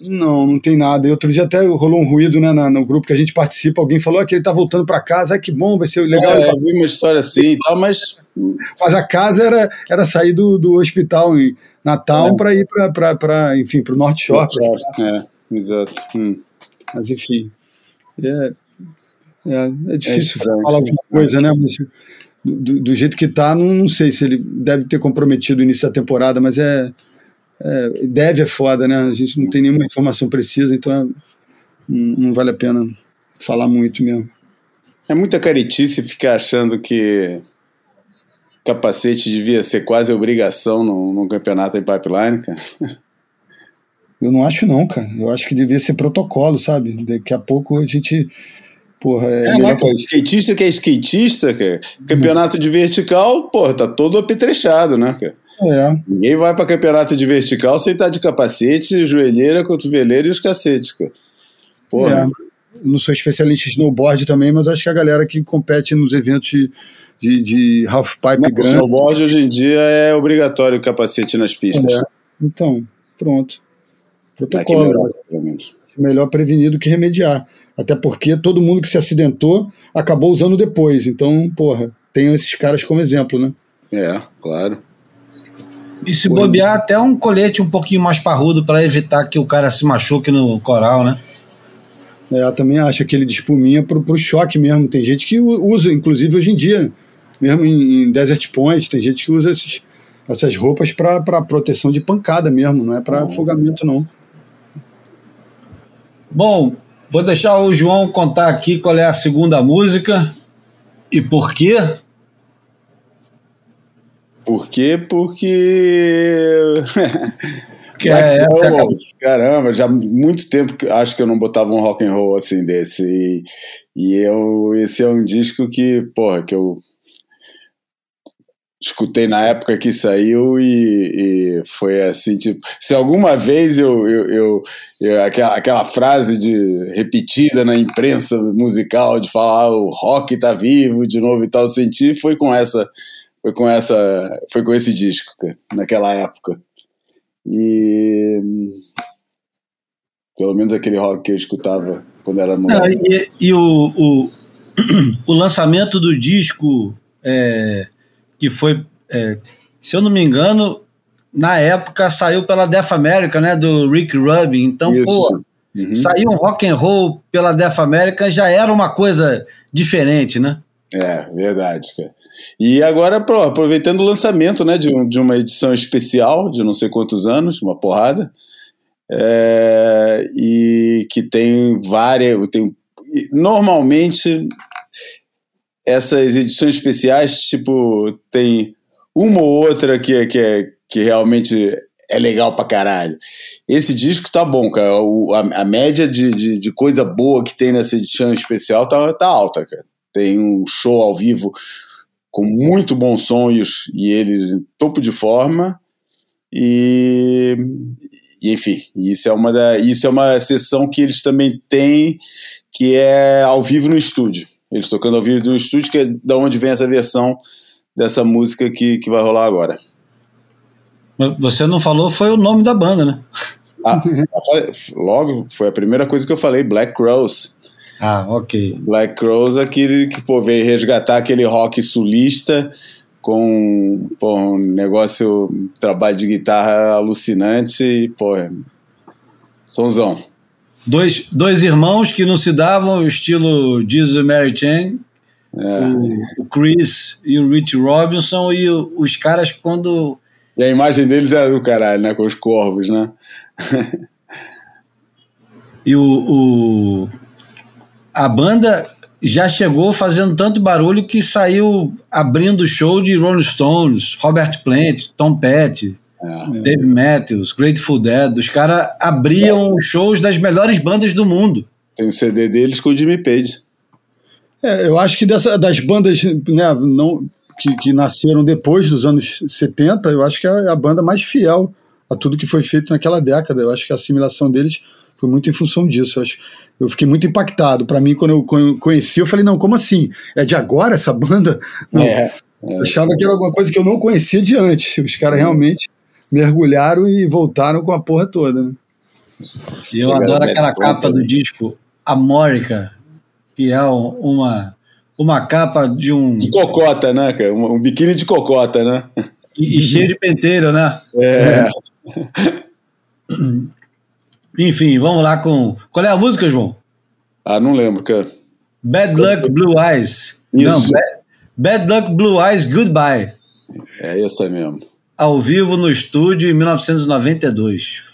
Não, não tem nada. E outro dia até rolou um ruído né, na- no grupo que a gente participa. Alguém falou "Ah, que ele tá voltando para casa. Ai, que bom, vai ser legal. É, passar." vi uma história assim e tal, mas Mas a casa era, era sair do, do hospital em Natal É. para ir para, enfim, para o Norte Shore. É, exato. Hum. Mas enfim, é, é, é difícil estranho. falar alguma coisa, né? Mas do, do jeito que tá, não, não sei se ele deve ter comprometido o início da temporada, mas é, é deve é foda, né? A gente não tem nenhuma informação precisa, então é- não, não vale a pena falar muito mesmo. É muita caretice ficar achando que capacete devia ser quase obrigação num, num campeonato em pipeline, cara. Eu não acho não, cara. Eu acho que devia ser protocolo, sabe? Daqui a pouco a gente, porra, é, É, melhor mas, pô, skatista que é skatista, cara. Campeonato de vertical, pô, tá todo apetrechado, né, cara? É, Ninguém vai pra campeonato de vertical sem estar de capacete, joelheira, cotoveleira e os cacetes, cara. Porra. É. Não sou especialista em snowboard também, mas acho que a galera que compete nos eventos de, de, halfpipe Não, o grande. snowboard hoje em dia é obrigatório o capacete nas pistas. É. Então, pronto. Na Protocolo. Pelo menos. Melhor prevenir do que remediar. Até porque todo mundo que se acidentou acabou usando depois. Então, porra, tenham esses caras como exemplo, né? É, claro. E se bobear, até um colete um pouquinho mais parrudo para evitar que o cara se machuque no coral, né? É, eu também acho aquele de espuminha pro, pro choque mesmo. Tem gente que usa, inclusive hoje em dia, mesmo em, em Desert Point, tem gente que usa esses, essas roupas para proteção de pancada mesmo, não é para afogamento, não. Bom, vou deixar o João contar aqui qual é a segunda música e por quê. Por quê? Porque. Que Black é Caramba, já há muito tempo que acho que eu não botava um rock and roll assim desse. E, e eu, esse é um disco que, porra, que eu escutei na época que saiu e, e foi assim, tipo, se alguma vez eu, eu, eu, eu- aquela, aquela frase de repetida na imprensa musical de falar "Ah, o rock tá vivo de novo e tal, eu senti foi com essa foi com essa foi com esse disco, cara, naquela época. E pelo menos aquele rock que eu escutava quando era moleque. e e o, o, o lançamento do disco, é, que foi, é, se eu não me engano, na época saiu pela Def America, né, do Rick Rubin. Então, pô. Uhum. sair um rock and roll pela Def America já era uma coisa diferente, né? É, verdade, cara. E agora, pô, aproveitando o lançamento né, de, um- de uma edição especial de não sei quantos anos, uma porrada, é, e que tem várias. Tem, normalmente, essas edições especiais, tipo, tem uma ou outra que, é- que, é, que realmente é legal pra caralho. Esse disco tá bom, cara. O- a, a média de, de, de coisa boa que tem nessa edição especial tá, tá alta, cara. Tem um show ao vivo com muito bons som e, e em topo de forma. E, e, enfim, isso é uma da, isso é uma sessão que eles também têm que é ao vivo no estúdio. Eles tocando ao vivo no estúdio, que é da onde vem essa versão dessa música que, que vai rolar agora. Você não falou, foi o nome da banda, né? Ah, logo, foi a primeira coisa que eu falei, Black Rose. Ah, ok. Black Rose, aquele que pô, veio resgatar aquele rock sulista com pô, um negócio, um trabalho de guitarra alucinante e, pô, sonzão. Dois, dois irmãos que não se davam, estilo Jesus e Mary Chain, É. o, o Chris e o Rich Robinson, e o- os caras quando E a imagem deles era do caralho, né? Com os corvos, né? E o, o- a banda já chegou fazendo tanto barulho que saiu abrindo show de Rolling Stones, Robert Plant, Tom Petty, É. Dave Matthews, Grateful Dead. Os caras abriam os shows das melhores bandas do mundo. Tem o CD deles com o Jimmy Page. É, eu acho que dessa, das bandas né, não, que, que nasceram depois dos anos 70, eu acho que é a banda mais fiel a tudo que foi feito naquela década. Eu acho que a assimilação deles foi muito em função disso. Eu, acho, eu fiquei muito impactado. Para mim, quando eu con- conheci, eu falei: não, como assim? É de agora essa banda? Não, É. Eu achava que era alguma coisa que eu não conhecia de antes. Os caras realmente mergulharam e voltaram com a porra toda. Né? E eu adoro aquela capa do disco Amórica, que é um- uma, uma capa de um. De cocota, né, cara? Um, um biquíni de cocota, né? e, e cheio de penteiro, né? É. Enfim, vamos lá com. Qual é a música, João? Ah, não lembro, cara. Bad Luck Blue Eyes. Não, Isso. Bad, Bad Luck Blue Eyes Goodbye. É essa mesmo. Ao vivo no estúdio em 1992.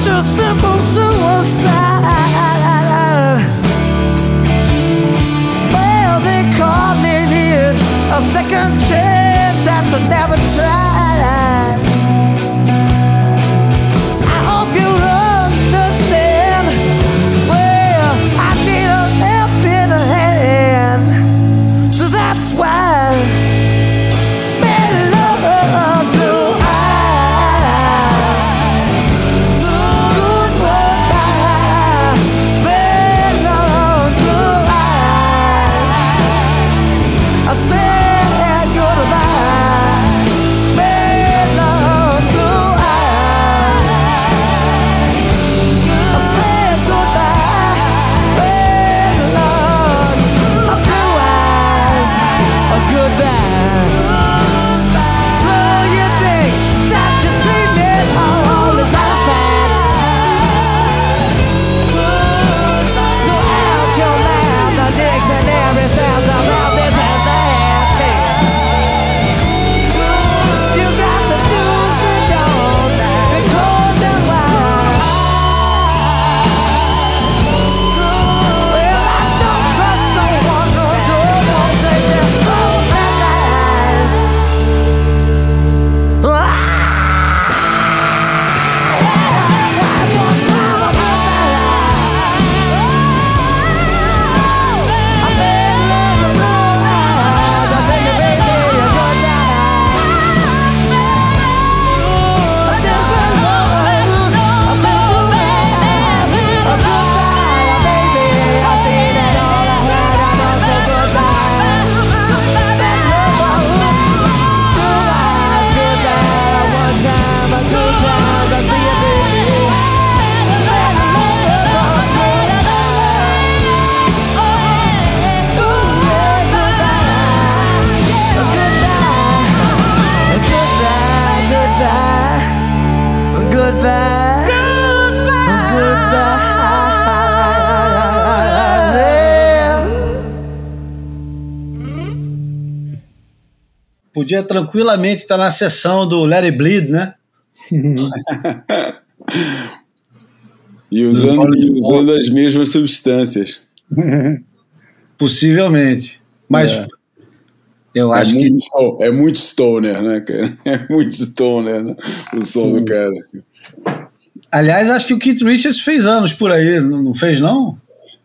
Such a simple suicide. Podia tranquilamente estar na sessão do Let It Bleed, né? E usando, e usando as mesmas substâncias. Possivelmente. Mas É. eu É acho que muito, sto- é muito stoner, né, cara? É muito stoner, né? O som do cara. Aliás, acho que o Keith Richards fez anos por aí, não não fez, não?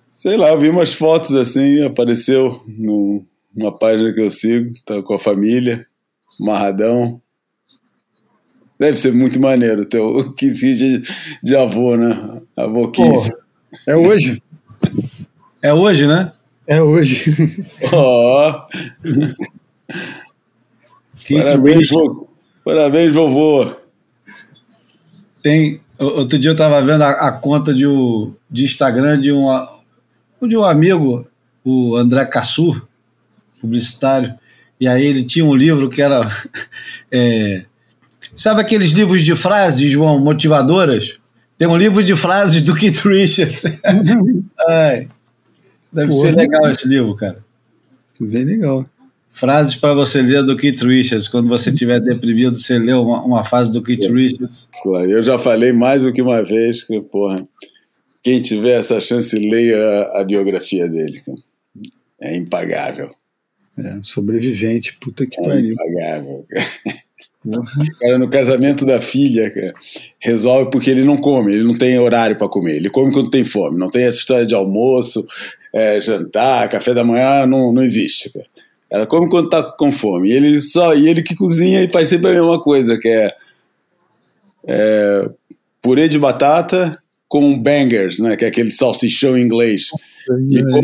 Sei lá, eu vi umas fotos assim, apareceu num- numa página que eu sigo, tá com a família, amarradão. Deve ser muito maneiro ter o Keith de, de avô, né? Avô Keith. É hoje? É hoje, né? É hoje. Ó, Keith parabéns, vô. Parabéns, vovô. Tem, o- outro dia eu estava vendo a, a conta de, um- de Instagram de, uma, de um amigo, o André Cassur, publicitário, e aí ele tinha um livro que era. é, sabe aqueles livros de frases, João, motivadoras? Tem um livro de frases do Keith Richards. Ai, deve Porra. ser legal esse livro, cara. Bem legal. Frases para você ler do Keith Richards. Quando você estiver deprimido, você lê uma, uma frase do Keith Richards. Eu já falei mais do que uma vez que, porra, quem tiver essa chance, leia a, a biografia dele. É impagável. É, sobrevivente, puta que É pariu. impagável. cara. Cara, no casamento da filha, cara, resolve porque ele não come, ele não tem horário para comer, ele come quando tem fome, não tem essa história de almoço, é, jantar, café da manhã, não, não existe. Cara. Ela come quando tá com fome. E ele só, e ele que cozinha e faz sempre a mesma coisa, que é, é, purê de batata com bangers, né, que é aquele salsichão inglês. E com,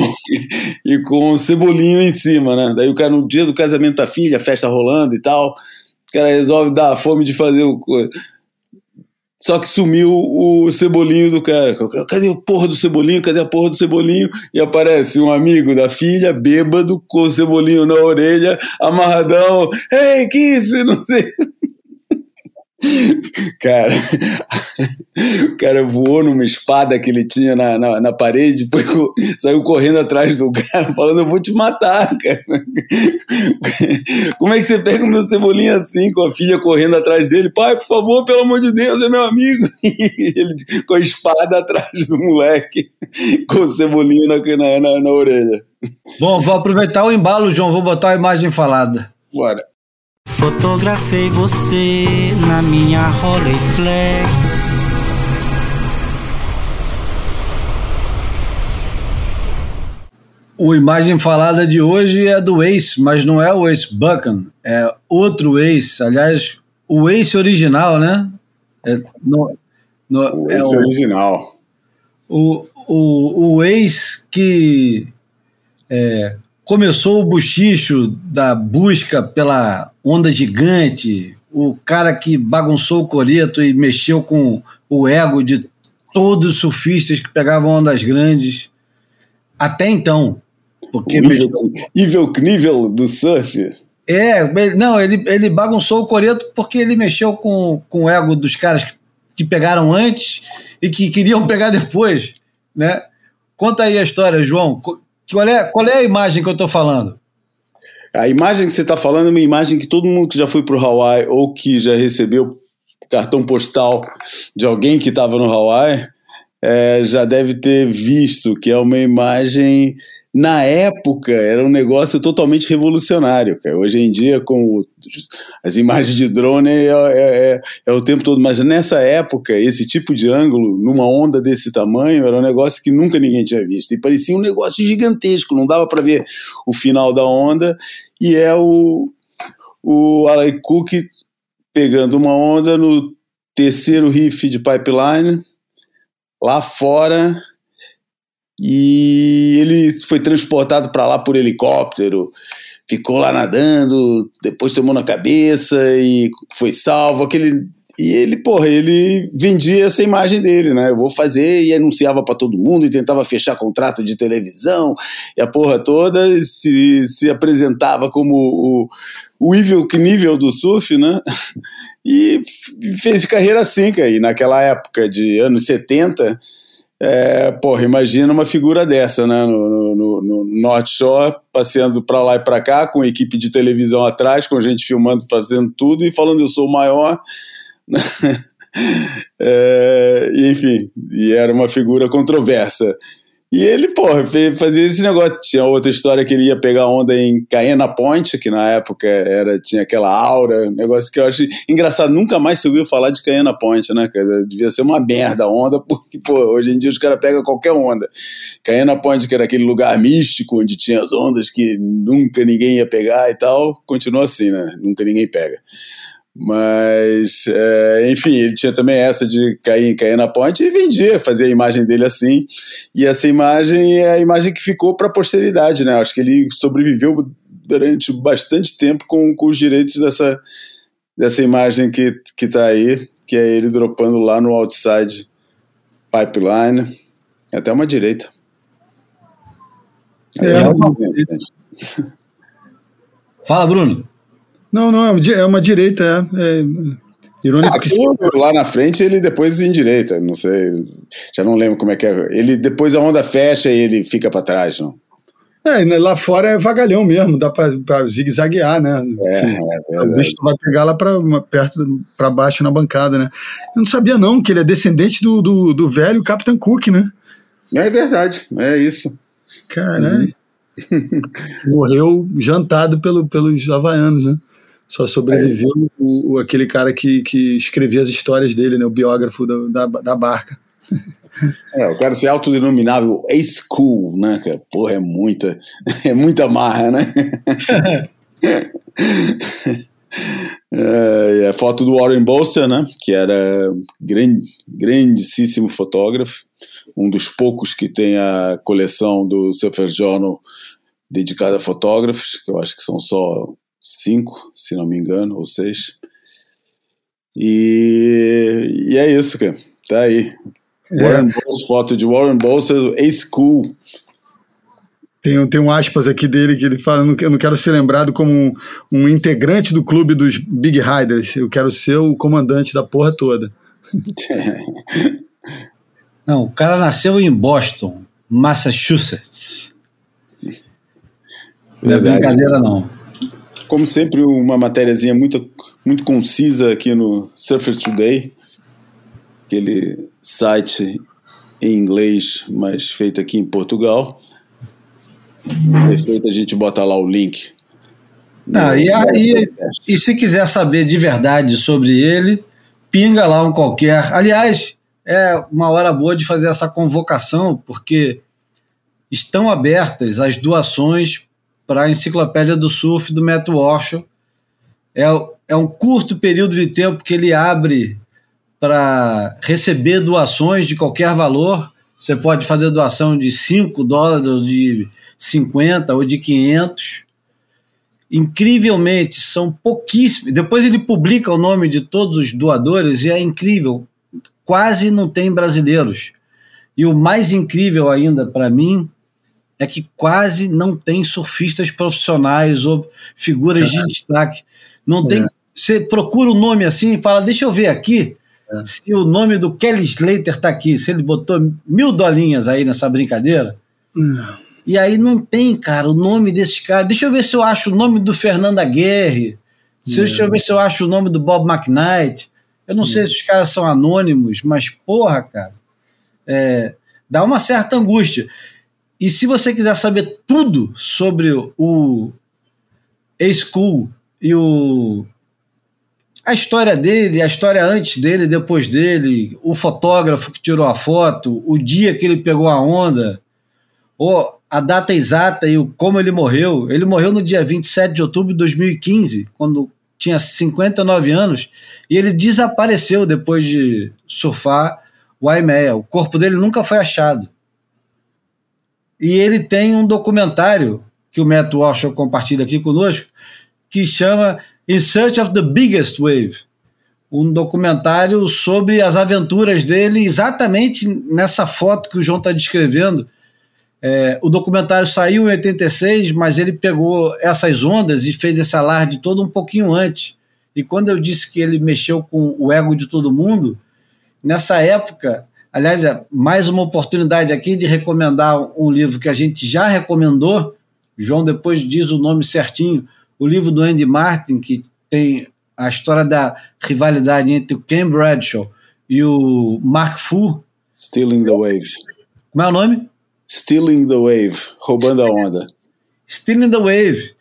e com cebolinho em cima, né? Daí o cara, no dia do casamento da filha, festa rolando e tal, o cara resolve dar a fome de fazer o. Só que sumiu o cebolinho do cara. Cadê o porra do cebolinho? Cadê a porra do cebolinho? E aparece um amigo da filha, bêbado, com o cebolinho na orelha, amarradão. Ei, Kiss, não sei. Cara, o cara voou numa espada que ele tinha na, na, na parede, foi, saiu correndo atrás do cara, falando: Eu vou te matar, cara. Como é que você pega o meu cebolinha assim, com a filha correndo atrás dele? Pai, por favor, pelo amor de Deus, é meu amigo. E ele com a espada atrás do moleque, com o cebolinha na, na, na orelha. Bom, vou aproveitar o embalo, João, vou botar a imagem falada. Bora. Fotografei você na minha Rolleiflex. O imagem falada de hoje é do Ace, mas não é o Ace Buchan, é outro Ace. Aliás, o Ace original, né? É, no, no- O é esse o, original. o, o, o ex que é, começou o buchicho da busca pela onda gigante, o cara que bagunçou o coreto e mexeu com o ego de todos os surfistas que pegavam ondas grandes. Até então. Porque O Knievel do surf. é, não, ele, ele bagunçou o coreto porque ele mexeu com, com o ego dos caras que, que pegaram antes e que queriam pegar depois, né? Conta aí a história, João. Qual é, qual é a imagem que eu estou falando? A imagem que você está falando é uma imagem que todo mundo que já foi para o Hawaii ou que já recebeu cartão postal de alguém que estava no Hawaii é, já deve ter visto, que é uma imagem. Na época era um negócio totalmente revolucionário. Cara. Hoje em dia, com o- as imagens de drone, é, é- é- é o tempo todo. Mas nessa época, esse tipo de ângulo, numa onda desse tamanho, era um negócio que nunca ninguém tinha visto. E parecia um negócio gigantesco, não dava para ver o final da onda. E é o, o Alec Cook pegando uma onda no terceiro riff de pipeline, lá fora, e ele foi transportado para lá por helicóptero, ficou lá nadando, depois tomou na cabeça e foi salvo. Aquele e ele, porra, ele vendia essa imagem dele, né? Eu vou fazer e anunciava para todo mundo e tentava fechar contrato de televisão e a porra toda se, se apresentava como o, o Evil Knievel do surf, né? E fez carreira assim, cara. E naquela época de anos 70, é, porra, imagina uma figura dessa, né? No, no, no- no North Shore, passeando pra lá e pra cá, com equipe de televisão atrás, com gente filmando, fazendo tudo e falando eu sou o maior. É, enfim, e era uma figura controversa. E ele, porra, fazia esse negócio. Tinha outra história que ele ia pegar onda em Caena Point, que na época era, tinha aquela aura, um negócio que eu acho engraçado. Nunca mais se ouviu falar de Caena Point, né? cara? Devia ser uma merda a onda, porque, pô, hoje em dia os caras pegam qualquer onda. Caena Point, que era aquele lugar místico onde tinha as ondas que nunca ninguém ia pegar e tal, continua assim, né? Nunca ninguém pega. Mas, é, enfim, ele tinha também essa de cair, cair na ponte e vendia, fazia a imagem dele assim. E essa imagem é a imagem que ficou para a posteridade, né? Acho que ele sobreviveu durante bastante tempo com, com os direitos dessa, dessa imagem que, que tá aí, que é ele dropando lá no outside pipeline. É até uma direita. É, uma- gente. Fala, Bruno. Não, não, é uma é uma direita, é. é irônico que sim. Aquilo lá na frente, ele depois em direita, não sei, já não lembro como é que é. Ele depois a onda fecha e ele fica para trás, não? É, lá fora é vagalhão mesmo, dá pra, pra zigue-zaguear, né? É, Enfim, é o bicho vai pegar lá pra, uma- perto, pra baixo na bancada, né? Eu não sabia não que ele é descendente do, do, do velho Capitão Cook, né? É verdade, é isso. Caralho. Morreu jantado pelo, pelos havaianos, né? Só sobreviveu o, o- aquele cara que, que escrevia as histórias dele, né? O biógrafo do- da, da barca. É, o cara ser autodenominável Ace Cool, né, cara? Porra, é muita, é muita marra, né? É, a foto do Warren Bolster, né? Que era grande, grandíssimo fotógrafo, um dos poucos que tem a coleção do Surfer Journal dedicada a fotógrafos, que eu acho que são só cinco, se não me engano, ou seis. E, e é isso, cara. Tá aí. Warren Bowles, foto de Warren Bolster, Ace Cool. Tem, um- tem um aspas aqui dele que ele fala: "Eu não quero ser lembrado como um, um integrante do clube dos Big Riders, eu quero ser o comandante da porra toda. Não, o cara nasceu em Boston, Massachusetts. Não é Verdade. brincadeira, não. Como sempre, uma matériazinha muito, muito concisa aqui no Surfer Today, aquele site em inglês, mas feito aqui em Portugal. Perfeito, a gente bota lá o link. Não, e aí, e se quiser saber de verdade sobre ele, pinga lá um qualquer. Aliás, é uma hora boa de fazer essa convocação, porque estão abertas as doações para a Enciclopédia do Surf do Matt Walsh. É, é um curto período de tempo que ele abre para receber doações de qualquer valor. Você pode fazer doação de 5 dólares, de 50 ou de 500 incrivelmente, são pouquíssimos. Depois ele publica o nome de todos os doadores e é incrível. Quase não tem brasileiros. E o mais incrível ainda para mim é que quase não tem surfistas profissionais ou figuras de destaque. Não tem. Você procura o nome assim e fala, deixa eu ver aqui se o nome do Kelly Slater está aqui, se ele botou mil dolinhas aí nessa brincadeira. E aí não tem, cara, o nome desses caras. Deixa eu ver se eu acho o nome do Fernando Aguirre. Deixa eu ver se eu acho o nome do Bob McKnight. Eu não sei se os caras são anônimos, mas porra, cara, é, dá uma certa angústia. E se você quiser saber tudo sobre o A-School e o a história dele, a história antes dele, depois dele, o fotógrafo que tirou a foto, o dia que ele pegou a onda, ou a data exata e o, como ele morreu. Ele morreu no dia 27 de outubro de 2015, quando tinha 59 anos, e ele desapareceu depois de surfar o Aimea. O corpo dele nunca foi achado. E ele tem um documentário que o Matt Walsh compartilha aqui conosco, que chama In Search of the Biggest Wave. Um documentário sobre as aventuras dele, exatamente nessa foto que o João está descrevendo. É, o documentário saiu em 86, mas ele pegou essas ondas e fez esse alarde todo um pouquinho antes. E quando eu disse que ele mexeu com o ego de todo mundo, nessa época, aliás, é mais uma oportunidade aqui de recomendar um livro que a gente já recomendou. João depois diz o nome certinho, o livro do Andy Martin, que tem a história da rivalidade entre o Ken Bradshaw e o Mark Fu. Stealing the Wave. Como é o nome? Stealing the Wave, roubando a onda. Stealing the Wave.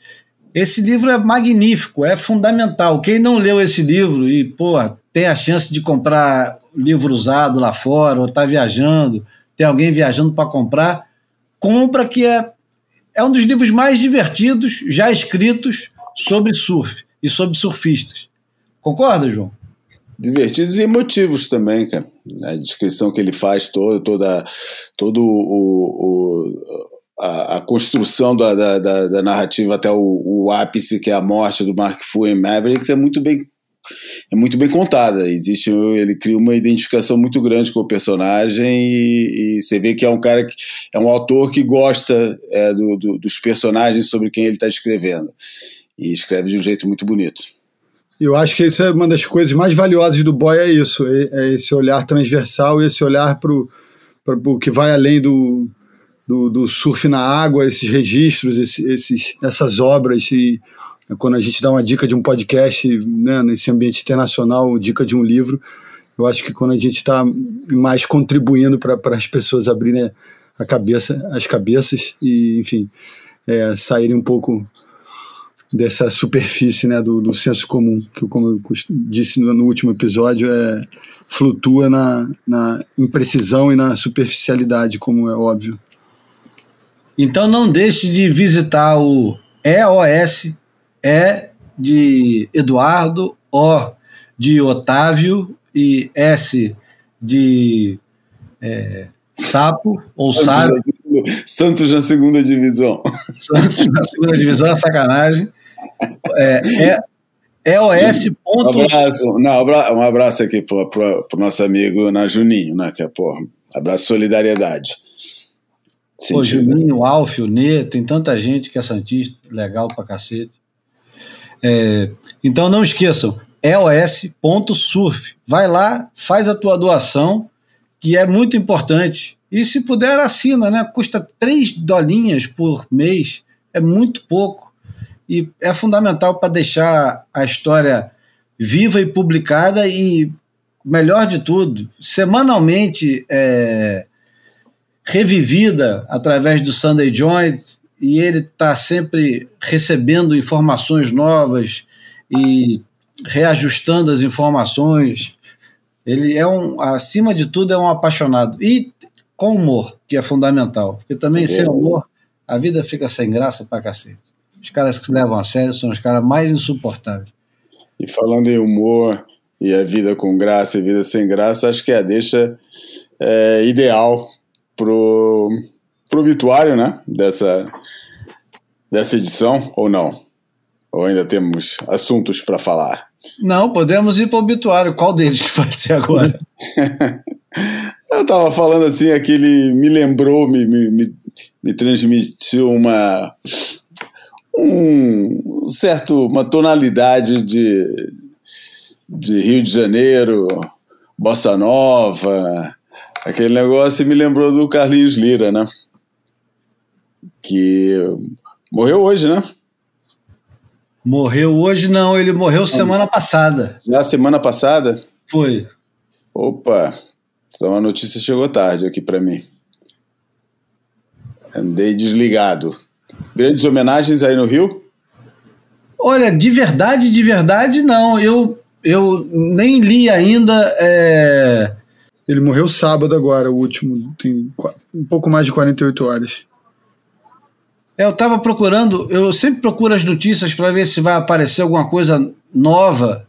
Esse livro é magnífico, é fundamental. Quem não leu esse livro e, pô, tem a chance de comprar livro usado lá fora, ou está viajando, tem alguém viajando para comprar, compra que é, é um dos livros mais divertidos já escritos sobre surf e sobre surfistas. Concorda, João? Divertidos e emotivos também, cara. A descrição que ele faz toda, toda todo o, o a, a, construção da, da, da, narrativa até o, o, ápice que é a morte do Mark Fu em Mavericks é muito bem é muito bem contada. Existe ele cria uma identificação muito grande com o personagem e, e você vê que é um cara que é um autor que gosta é, do, do, dos personagens sobre quem ele está escrevendo e escreve de um jeito muito bonito. Eu acho que isso é uma das coisas mais valiosas do boy, é isso, é, é esse olhar transversal, esse olhar para o que vai além do, do, do, surf na água, esses registros, esses, esses, essas obras. E quando a gente dá uma dica de um podcast, né, nesse ambiente internacional, dica de um livro, eu acho que quando a gente está mais contribuindo para as pessoas abrirem a cabeça, as cabeças e, enfim, é, saírem um pouco dessa superfície né, do, do senso comum, que, como eu disse no, no último episódio, é, flutua na, na imprecisão e na superficialidade, como é óbvio. Então não deixe de visitar o EOS, E de Eduardo, O de Otávio e S de é, Sapo ou Sábio. Santos na segunda divisão. Santos na segunda divisão, é sacanagem. É, é, EOS. Um abraço, não, um abraço aqui para o nosso amigo na Juninho, né? Que é, porra, abraço solidariedade. Pô, Sentido. Juninho, o Alf, o Nê, tem tanta gente que é Santista, legal pra cacete. É, então não esqueçam, EOS.surf. Vai lá, faz a tua doação, que é muito importante. E se puder, assina, né? Custa 3 dolinhas por mês, é muito pouco. E é fundamental para deixar a história viva e publicada e, melhor de tudo, semanalmente é, revivida através do Sunday Joint e ele está sempre recebendo informações novas e reajustando as informações. Ele é um, acima de tudo, é um apaixonado. E com humor, que é fundamental. Porque também sem humor, a vida fica sem graça pra cacete. Os caras que se levam a sério são os caras mais insuportáveis. E falando em humor e a vida com graça e vida sem graça, acho que é a deixa é, ideal pro, pro obituário, né? Dessa, dessa edição, ou não? Ou ainda temos assuntos para falar? Não, podemos ir para o obituário. Qual deles que vai ser agora? Eu tava falando assim, aquele me lembrou, me, me, me, me transmitiu uma um certo uma tonalidade de, de Rio de Janeiro, bossa nova, aquele negócio me lembrou do Carlinhos Lira, né? Que morreu hoje, né? Morreu hoje? Não, ele morreu semana passada. Já semana passada. Foi. Opa, então a notícia chegou tarde aqui para mim. Andei desligado. Grandes homenagens aí no Rio? Olha, de verdade, de verdade, não. Eu, eu nem li ainda. é, Ele morreu sábado agora, o último, tem um pouco mais de 48 horas. É, Eu estava procurando, eu sempre procuro as notícias para ver se vai aparecer alguma coisa nova,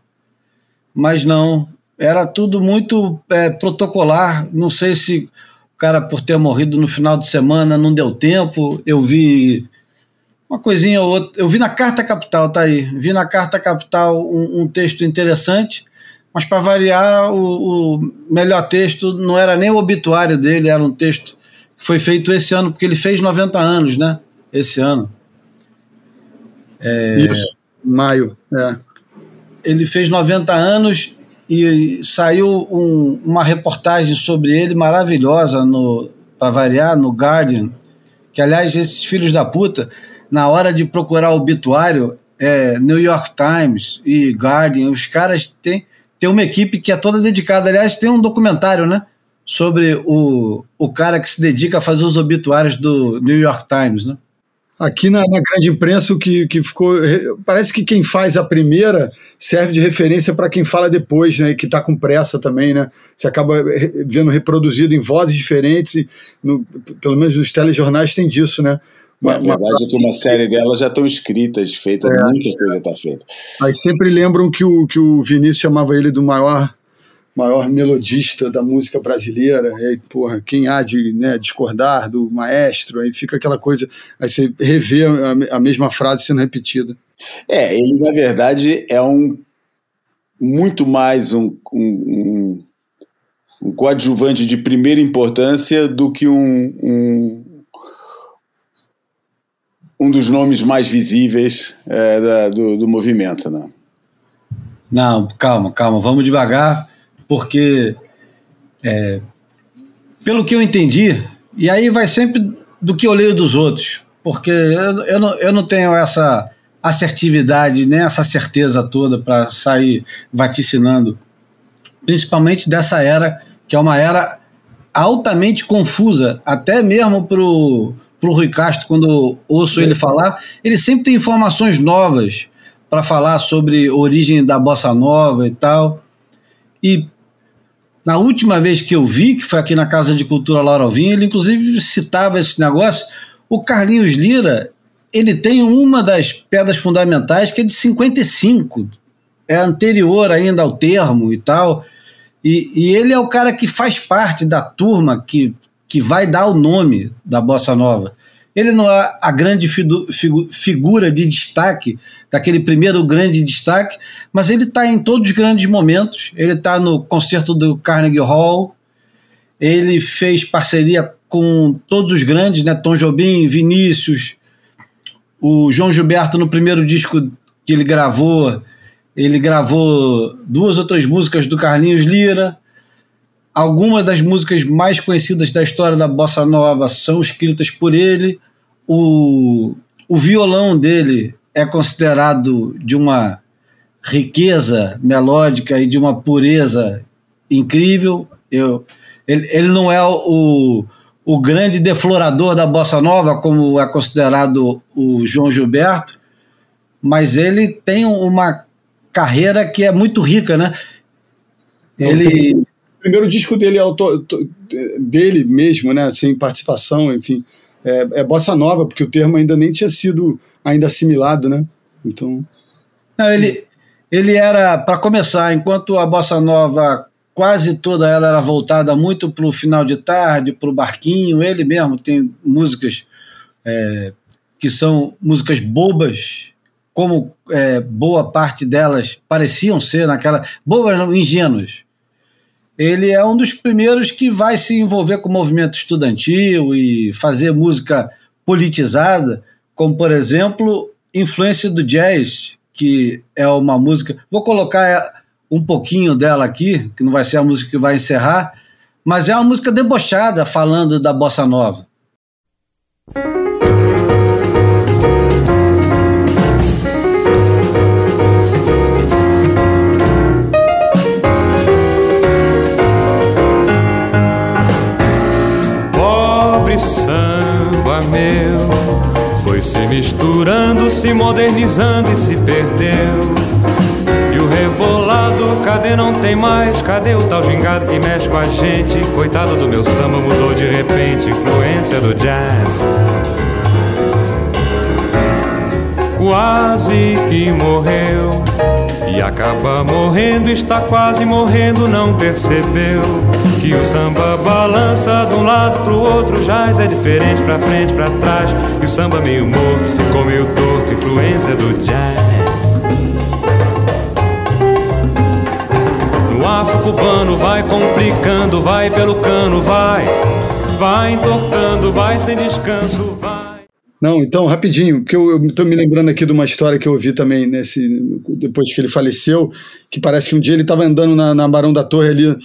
mas não. Era tudo muito é, protocolar. Não sei se o cara, por ter morrido no final de semana, não deu tempo. Eu vi uma coisinha ou outra. Eu vi na Carta Capital, tá aí. Vi na Carta Capital um, um texto interessante, mas para variar, o, o melhor texto não era nem o obituário dele, era um texto que foi feito esse ano, porque ele fez 90 anos, né? Esse ano. Isso, maio. É. Ele fez 90 anos e saiu um- uma reportagem sobre ele maravilhosa no para variar no Guardian, que aliás esses filhos da puta na hora de procurar obituário é, New York Times e Guardian, os caras têm tem uma equipe que é toda dedicada, aliás tem um documentário, né, sobre o, o cara que se dedica a fazer os obituários do New York Times, né? Aqui na, na grande imprensa, o que, que ficou. re- Parece que quem faz a primeira serve de referência para quem fala depois, né? Que está com pressa também, né? Você acaba vendo reproduzido em vozes diferentes, no- pelo menos nos telejornais tem disso, né? Na Uma- uma verdade, uma série delas já estão escritas, feitas, muita coisa está feita. Mas sempre lembram que o, que o Vinícius chamava ele do maior maior melodista da música brasileira. E aí, porra, quem há de né, discordar do maestro? Aí fica aquela coisa. Aí você revê a, a mesma frase sendo repetida. É, ele na verdade é um muito mais um, um, um, um coadjuvante de primeira importância do que um, um, um dos nomes mais visíveis é, da- do, do movimento, né? Não, calma, calma, vamos devagar, porque é, pelo que eu entendi, e aí vai sempre do que eu leio dos outros, porque eu, eu, não, eu não tenho essa assertividade, nem essa certeza toda para sair vaticinando, principalmente dessa era, que é uma era altamente confusa, até mesmo pro, pro Rui Castro, quando ouço ele falar, ele sempre tem informações novas para falar sobre origem da bossa nova e tal. E na última vez que eu vi, que foi aqui na Casa de Cultura Laura Alvim, ele inclusive citava esse negócio. O Carlinhos Lira, ele tem uma das pedras fundamentais que é de 55, é anterior ainda ao termo e tal. E, e ele é o cara que faz parte da turma que, que vai dar o nome da bossa nova. Ele não é a grande figura de destaque, daquele primeiro grande destaque, mas ele está em todos os grandes momentos. Ele está no concerto do Carnegie Hall, ele fez parceria com todos os grandes, né? Tom Jobim, Vinícius, o João Gilberto no primeiro disco que ele gravou, ele gravou duas outras músicas do Carlinhos Lira. Algumas das músicas mais conhecidas da história da bossa nova são escritas por ele. O, o violão dele é considerado de uma riqueza melódica e de uma pureza incrível. Eu, ele, ele não é o, o grande deflorador da bossa nova, como é considerado o João Gilberto, mas ele tem uma carreira que é muito rica, né? Ele, primeiro disco dele, é auto- to- dele mesmo, né? Sem participação, enfim. É, é bossa nova, porque o termo ainda nem tinha sido ainda assimilado, né? Então. Não, ele, ele era, para começar, enquanto a bossa nova quase toda ela era voltada muito para o final de tarde, para o barquinho, ele mesmo tem músicas é, que são músicas bobas, como é, boa parte delas pareciam ser naquela. bobas, não, ingênuas. Ele é um dos primeiros que vai se envolver com o movimento estudantil e fazer música politizada, como, por exemplo, influência do jazz, que é uma música. Vou colocar um pouquinho dela aqui, que não vai ser a música que vai encerrar, mas é uma música debochada falando da bossa nova. Misturando, se modernizando e se perdeu. E o rebolado, cadê não tem mais? Cadê o tal gingado que mexe com a gente? Coitado do meu samba, mudou de repente, influência do jazz. Quase que morreu. E acaba morrendo, está quase morrendo, não percebeu que o samba balança de um lado pro outro, jazz é diferente pra frente, pra trás, e o samba meio morto, ficou meio torto, influência do jazz. No afro cubano vai complicando, vai pelo cano, vai, vai entortando, vai sem descanso, vai. Não, então, rapidinho, porque eu estou me lembrando aqui de uma história que eu ouvi também nesse, depois que ele faleceu, que parece que um dia ele estava andando na, na Barão da Torre ali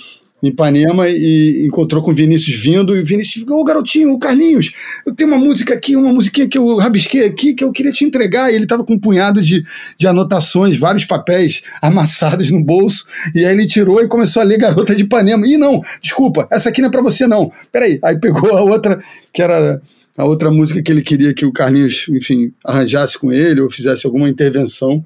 em Ipanema e encontrou com o Vinícius vindo, e o Vinícius ficou, ô garotinho, o Carlinhos, eu tenho uma música aqui, uma musiquinha que eu rabisquei aqui, que eu queria te entregar, e ele estava com um punhado de, de anotações, vários papéis amassados no bolso, e aí ele tirou e começou a ler Garota de Ipanema, e não, desculpa, essa aqui não é para você não, peraí, aí pegou a outra, que era a outra música que ele queria que o Carlinhos, enfim, arranjasse com ele ou fizesse alguma intervenção.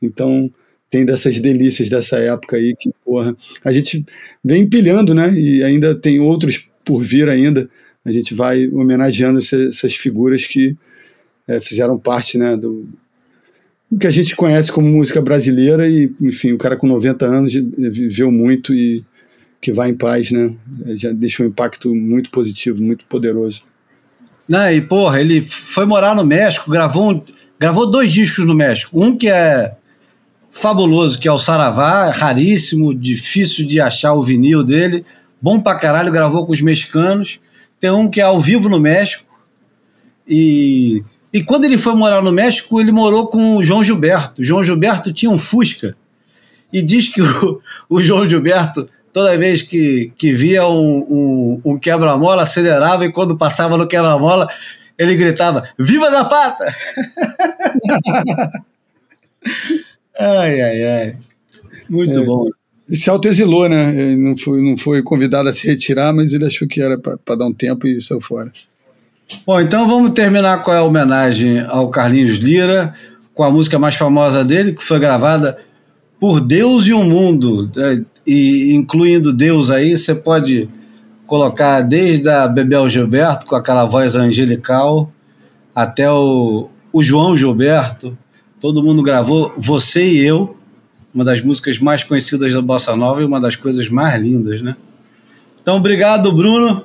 Então, tem dessas delícias dessa época aí que, porra, a gente vem empilhando, né? E ainda tem outros por vir ainda. A gente vai homenageando essa- essas figuras que eh, fizeram parte, né, do, do que a gente conhece como música brasileira e, enfim, o cara com 90 anos viveu muito e que vai em paz, né? Já deixou um impacto muito positivo, muito poderoso. Né? E, porra, ele foi morar no México, gravou, um- gravou dois discos no México. Um que é fabuloso, que é o Saravá, raríssimo, difícil de achar o vinil dele. Bom pra caralho, gravou com os mexicanos. Tem um que é ao vivo no México. E, e quando ele foi morar no México, ele morou com o João Gilberto. O João Gilberto tinha um Fusca. E diz que o, o João Gilberto, toda vez que, que via um, um, um quebra-mola, acelerava e quando passava no quebra-mola, ele gritava: Viva Zapata! ai, ai, ai. Muito É. bom. Ele se autoexilou, né? Ele não foi, não foi convidado a se retirar, mas ele achou que era para dar um tempo e saiu fora. Bom, então vamos terminar com a homenagem ao Carlinhos Lira, com a música mais famosa dele, que foi gravada por Deus e o Mundo, né? E incluindo Deus aí, você pode colocar desde a Bebel Gilberto, com aquela voz angelical, até o, o João Gilberto, todo mundo gravou Você e Eu, uma das músicas mais conhecidas da Bossa Nova e uma das coisas mais lindas, né? Então, obrigado, Bruno.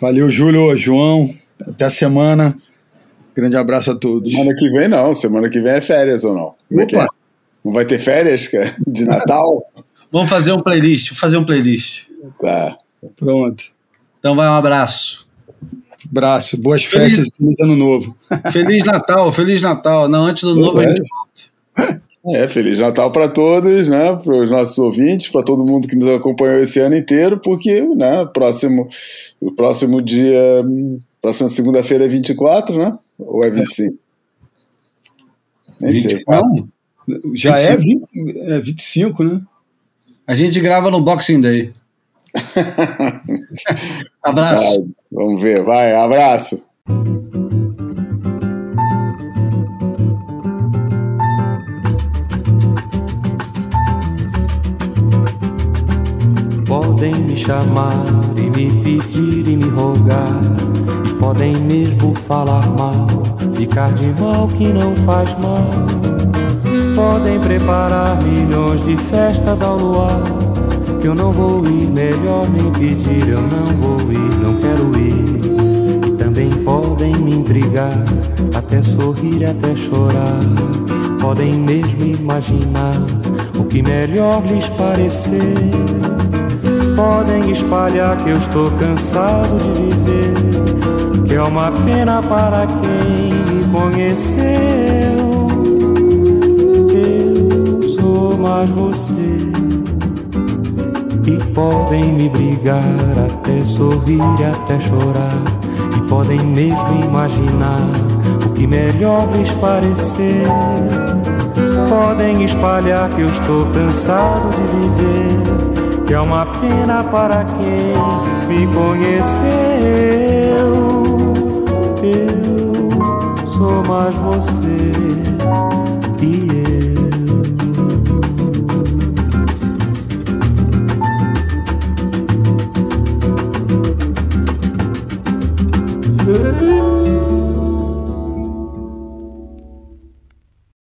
Valeu, Júlio, João. Até a semana. Grande abraço a todos. Semana que vem não, semana que vem é férias ou não? Como é é? Opa. Não vai ter férias, cara? De Natal? Vamos fazer um playlist, vou fazer um playlist. tá. Pronto. Então vai um abraço. Abraço, boas festas, feliz ano novo. Feliz Natal, Feliz Natal. Não, antes do novo, a gente É, Feliz Natal para todos, né? Para os nossos ouvintes, para todo mundo que nos acompanhou esse ano inteiro, porque, né? Próximo, o próximo dia, próxima segunda-feira é 24, né? Ou é 25? Nem sei. Não, Já é, 20, é 25, né? A gente grava no Boxing Day. Abraço. Vai, vamos ver, vai, abraço. Podem me chamar e me pedir e me rogar. E podem mesmo falar mal, ficar de mal que não faz mal. Podem preparar milhões de festas ao luar. Que eu não vou ir, melhor nem pedir, eu não vou ir, não quero ir. E também podem me intrigar, até sorrir, até chorar. Podem mesmo imaginar o que melhor lhes parecer. Podem espalhar que eu estou cansado de viver, que é uma pena para quem me conheceu. Mais você. E podem me brigar, até sorrir, até chorar. E podem mesmo imaginar o que melhor lhes parecer. Podem espalhar que eu estou cansado de viver, que é uma pena para quem me conheceu. Eu sou mais você e